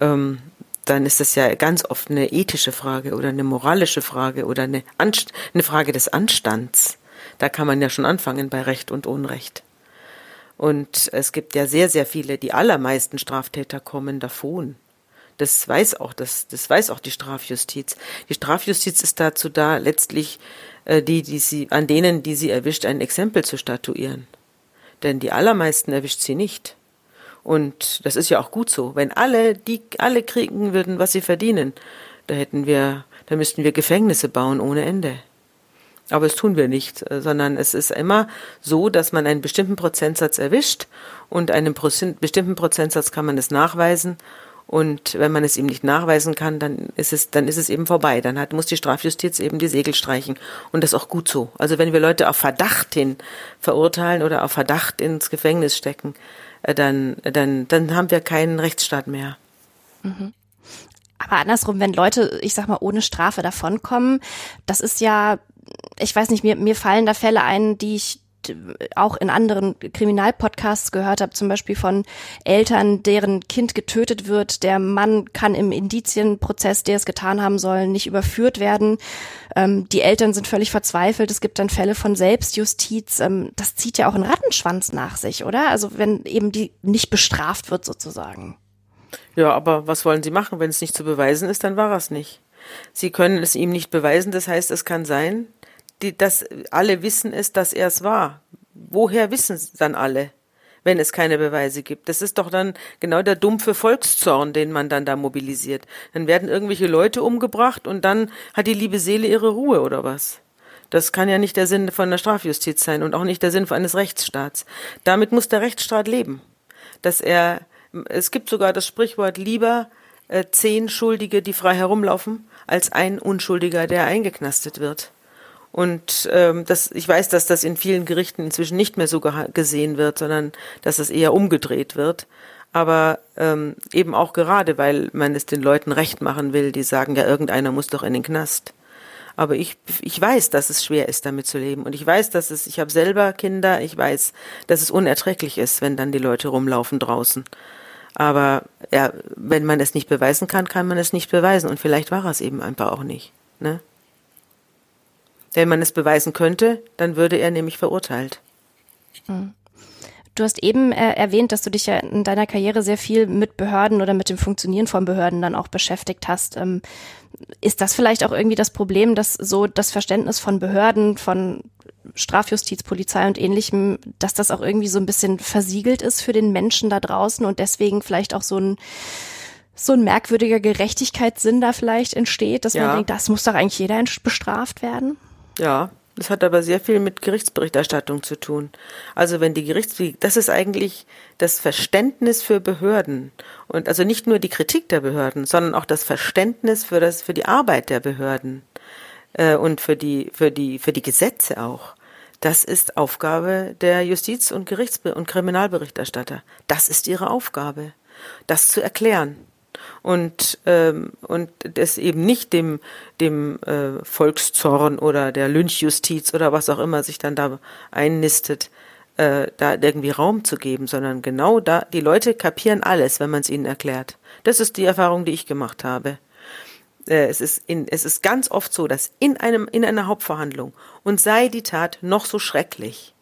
[SPEAKER 3] Ähm, dann ist das ja ganz oft eine ethische Frage oder eine moralische Frage oder eine, Anst eine Frage des Anstands. Da kann man ja schon anfangen bei Recht und Unrecht. Und es gibt ja sehr, sehr viele, die allermeisten Straftäter kommen davon. Das weiß auch, das, das weiß auch die Strafjustiz. Die Strafjustiz ist dazu da, letztlich äh, die, die sie, an denen, die sie erwischt, ein Exempel zu statuieren. Denn die allermeisten erwischt sie nicht. Und das ist ja auch gut so. Wenn alle, die alle kriegen würden, was sie verdienen, da hätten wir, da müssten wir Gefängnisse bauen ohne Ende. Aber es tun wir nicht, sondern es ist immer so, dass man einen bestimmten Prozentsatz erwischt und einen bestimmten Prozentsatz kann man es nachweisen. Und wenn man es ihm nicht nachweisen kann, dann ist es, dann ist es eben vorbei. Dann hat, muss die Strafjustiz eben die Segel streichen. Und das ist auch gut so. Also wenn wir Leute auf Verdacht hin verurteilen oder auf Verdacht ins Gefängnis stecken, dann, dann, dann haben wir keinen Rechtsstaat mehr.
[SPEAKER 2] Mhm. Aber andersrum, wenn Leute, ich sag mal, ohne Strafe davonkommen, das ist ja, ich weiß nicht, mir, mir fallen da Fälle ein, die ich auch in anderen Kriminalpodcasts gehört habe, zum Beispiel von Eltern, deren Kind getötet wird. Der Mann kann im Indizienprozess, der es getan haben soll, nicht überführt werden. Ähm, die Eltern sind völlig verzweifelt. Es gibt dann Fälle von Selbstjustiz. Ähm, das zieht ja auch einen Rattenschwanz nach sich, oder? Also wenn eben die nicht bestraft wird sozusagen.
[SPEAKER 3] Ja, aber was wollen Sie machen? Wenn es nicht zu beweisen ist, dann war es nicht. Sie können es ihm nicht beweisen. Das heißt, es kann sein, die, dass alle wissen es, dass er es war. Woher wissen es dann alle, wenn es keine Beweise gibt? Das ist doch dann genau der dumpfe Volkszorn, den man dann da mobilisiert. Dann werden irgendwelche Leute umgebracht und dann hat die liebe Seele ihre Ruhe oder was? Das kann ja nicht der Sinn von der Strafjustiz sein und auch nicht der Sinn eines Rechtsstaats. Damit muss der Rechtsstaat leben. Dass er, es gibt sogar das Sprichwort lieber äh, zehn Schuldige, die frei herumlaufen, als ein Unschuldiger, der eingeknastet wird. Und ähm, das, ich weiß, dass das in vielen Gerichten inzwischen nicht mehr so gesehen wird, sondern dass es eher umgedreht wird. Aber ähm, eben auch gerade, weil man es den Leuten recht machen will, die sagen, ja, irgendeiner muss doch in den Knast. Aber ich, ich weiß, dass es schwer ist, damit zu leben. Und ich weiß, dass es, ich habe selber Kinder, ich weiß, dass es unerträglich ist, wenn dann die Leute rumlaufen draußen. Aber ja, wenn man es nicht beweisen kann, kann man es nicht beweisen. Und vielleicht war es eben einfach auch nicht. Ne? Wenn man es beweisen könnte, dann würde er nämlich verurteilt.
[SPEAKER 2] Hm. Du hast eben äh, erwähnt, dass du dich ja in deiner Karriere sehr viel mit Behörden oder mit dem Funktionieren von Behörden dann auch beschäftigt hast. Ähm, ist das vielleicht auch irgendwie das Problem, dass so das Verständnis von Behörden, von Strafjustiz, Polizei und ähnlichem, dass das auch irgendwie so ein bisschen versiegelt ist für den Menschen da draußen und deswegen vielleicht auch so ein so ein merkwürdiger Gerechtigkeitssinn da vielleicht entsteht, dass ja. man denkt, das muss doch eigentlich jeder bestraft werden?
[SPEAKER 3] Ja, das hat aber sehr viel mit Gerichtsberichterstattung zu tun. Also wenn die Gerichts, das ist eigentlich das Verständnis für Behörden und also nicht nur die Kritik der Behörden, sondern auch das Verständnis für das für die Arbeit der Behörden äh, und für die für die für die Gesetze auch. Das ist Aufgabe der Justiz- und Gerichts- und Kriminalberichterstatter. Das ist ihre Aufgabe, das zu erklären und ähm, und das eben nicht dem dem äh, Volkszorn oder der Lynchjustiz oder was auch immer sich dann da einnistet äh, da irgendwie Raum zu geben, sondern genau da die Leute kapieren alles, wenn man es ihnen erklärt. Das ist die Erfahrung, die ich gemacht habe. Äh, es ist in, es ist ganz oft so, dass in einem in einer Hauptverhandlung und sei die Tat noch so schrecklich,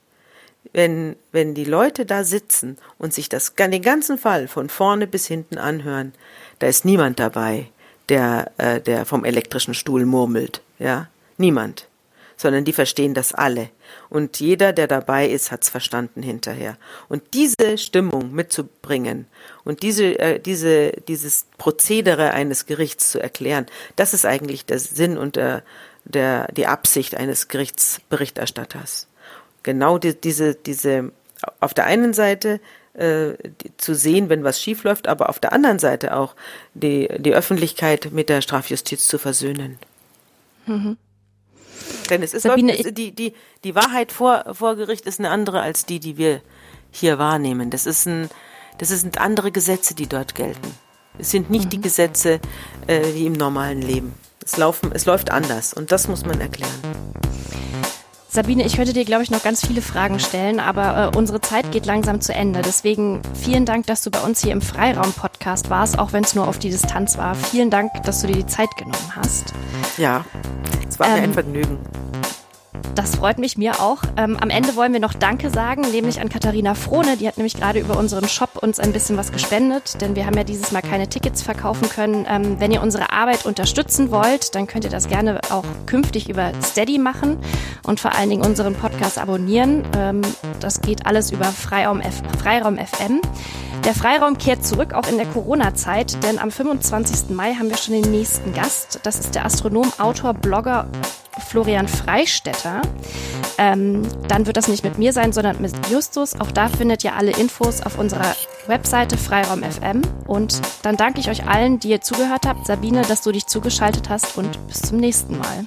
[SPEAKER 3] wenn, wenn die Leute da sitzen und sich das, den ganzen Fall von vorne bis hinten anhören, da ist niemand dabei, der, äh, der vom elektrischen Stuhl murmelt, ja, niemand, sondern die verstehen das alle. Und jeder, der dabei ist, hat's verstanden hinterher. Und diese Stimmung mitzubringen und diese, äh, diese, dieses Prozedere eines Gerichts zu erklären, das ist eigentlich der Sinn und der, der, die Absicht eines Gerichtsberichterstatters genau die, diese, diese, auf der einen Seite äh, zu sehen, wenn was schief läuft, aber auf der anderen Seite auch die, die Öffentlichkeit mit der Strafjustiz zu versöhnen. Mhm. Denn es ist Sabine, läuft, die, die, die Wahrheit vor, vor Gericht ist eine andere als die, die wir hier wahrnehmen. Das ist ein, das sind andere Gesetze, die dort gelten. Es sind nicht mhm. die Gesetze äh, wie im normalen Leben. Es, laufen, es läuft anders und das muss man erklären.
[SPEAKER 2] Sabine, ich könnte dir, glaube ich, noch ganz viele Fragen stellen, aber äh, unsere Zeit geht langsam zu Ende. Deswegen vielen Dank, dass du bei uns hier im Freiraum-Podcast warst, auch wenn es nur auf die Distanz war. Vielen Dank, dass du dir die Zeit genommen hast.
[SPEAKER 3] Ja, es war mir ähm, ein Vergnügen.
[SPEAKER 2] Das freut mich mir auch. Ähm, am Ende wollen wir noch Danke sagen, nämlich an Katharina Frohne. Die hat nämlich gerade über unseren Shop uns ein bisschen was gespendet, denn wir haben ja dieses Mal keine Tickets verkaufen können. Ähm, wenn ihr unsere Arbeit unterstützen wollt, dann könnt ihr das gerne auch künftig über Steady machen und vor allen Dingen unseren Podcast abonnieren. Ähm, das geht alles über Freiraum, F Freiraum FM. Der Freiraum kehrt zurück, auch in der Corona-Zeit, denn am 25. Mai haben wir schon den nächsten Gast. Das ist der Astronom, Autor, Blogger Florian Freistetter. Ähm, dann wird das nicht mit mir sein, sondern mit Justus. Auch da findet ihr alle Infos auf unserer Webseite Freiraum FM. Und dann danke ich euch allen, die ihr zugehört habt. Sabine, dass du dich zugeschaltet hast und bis zum nächsten Mal.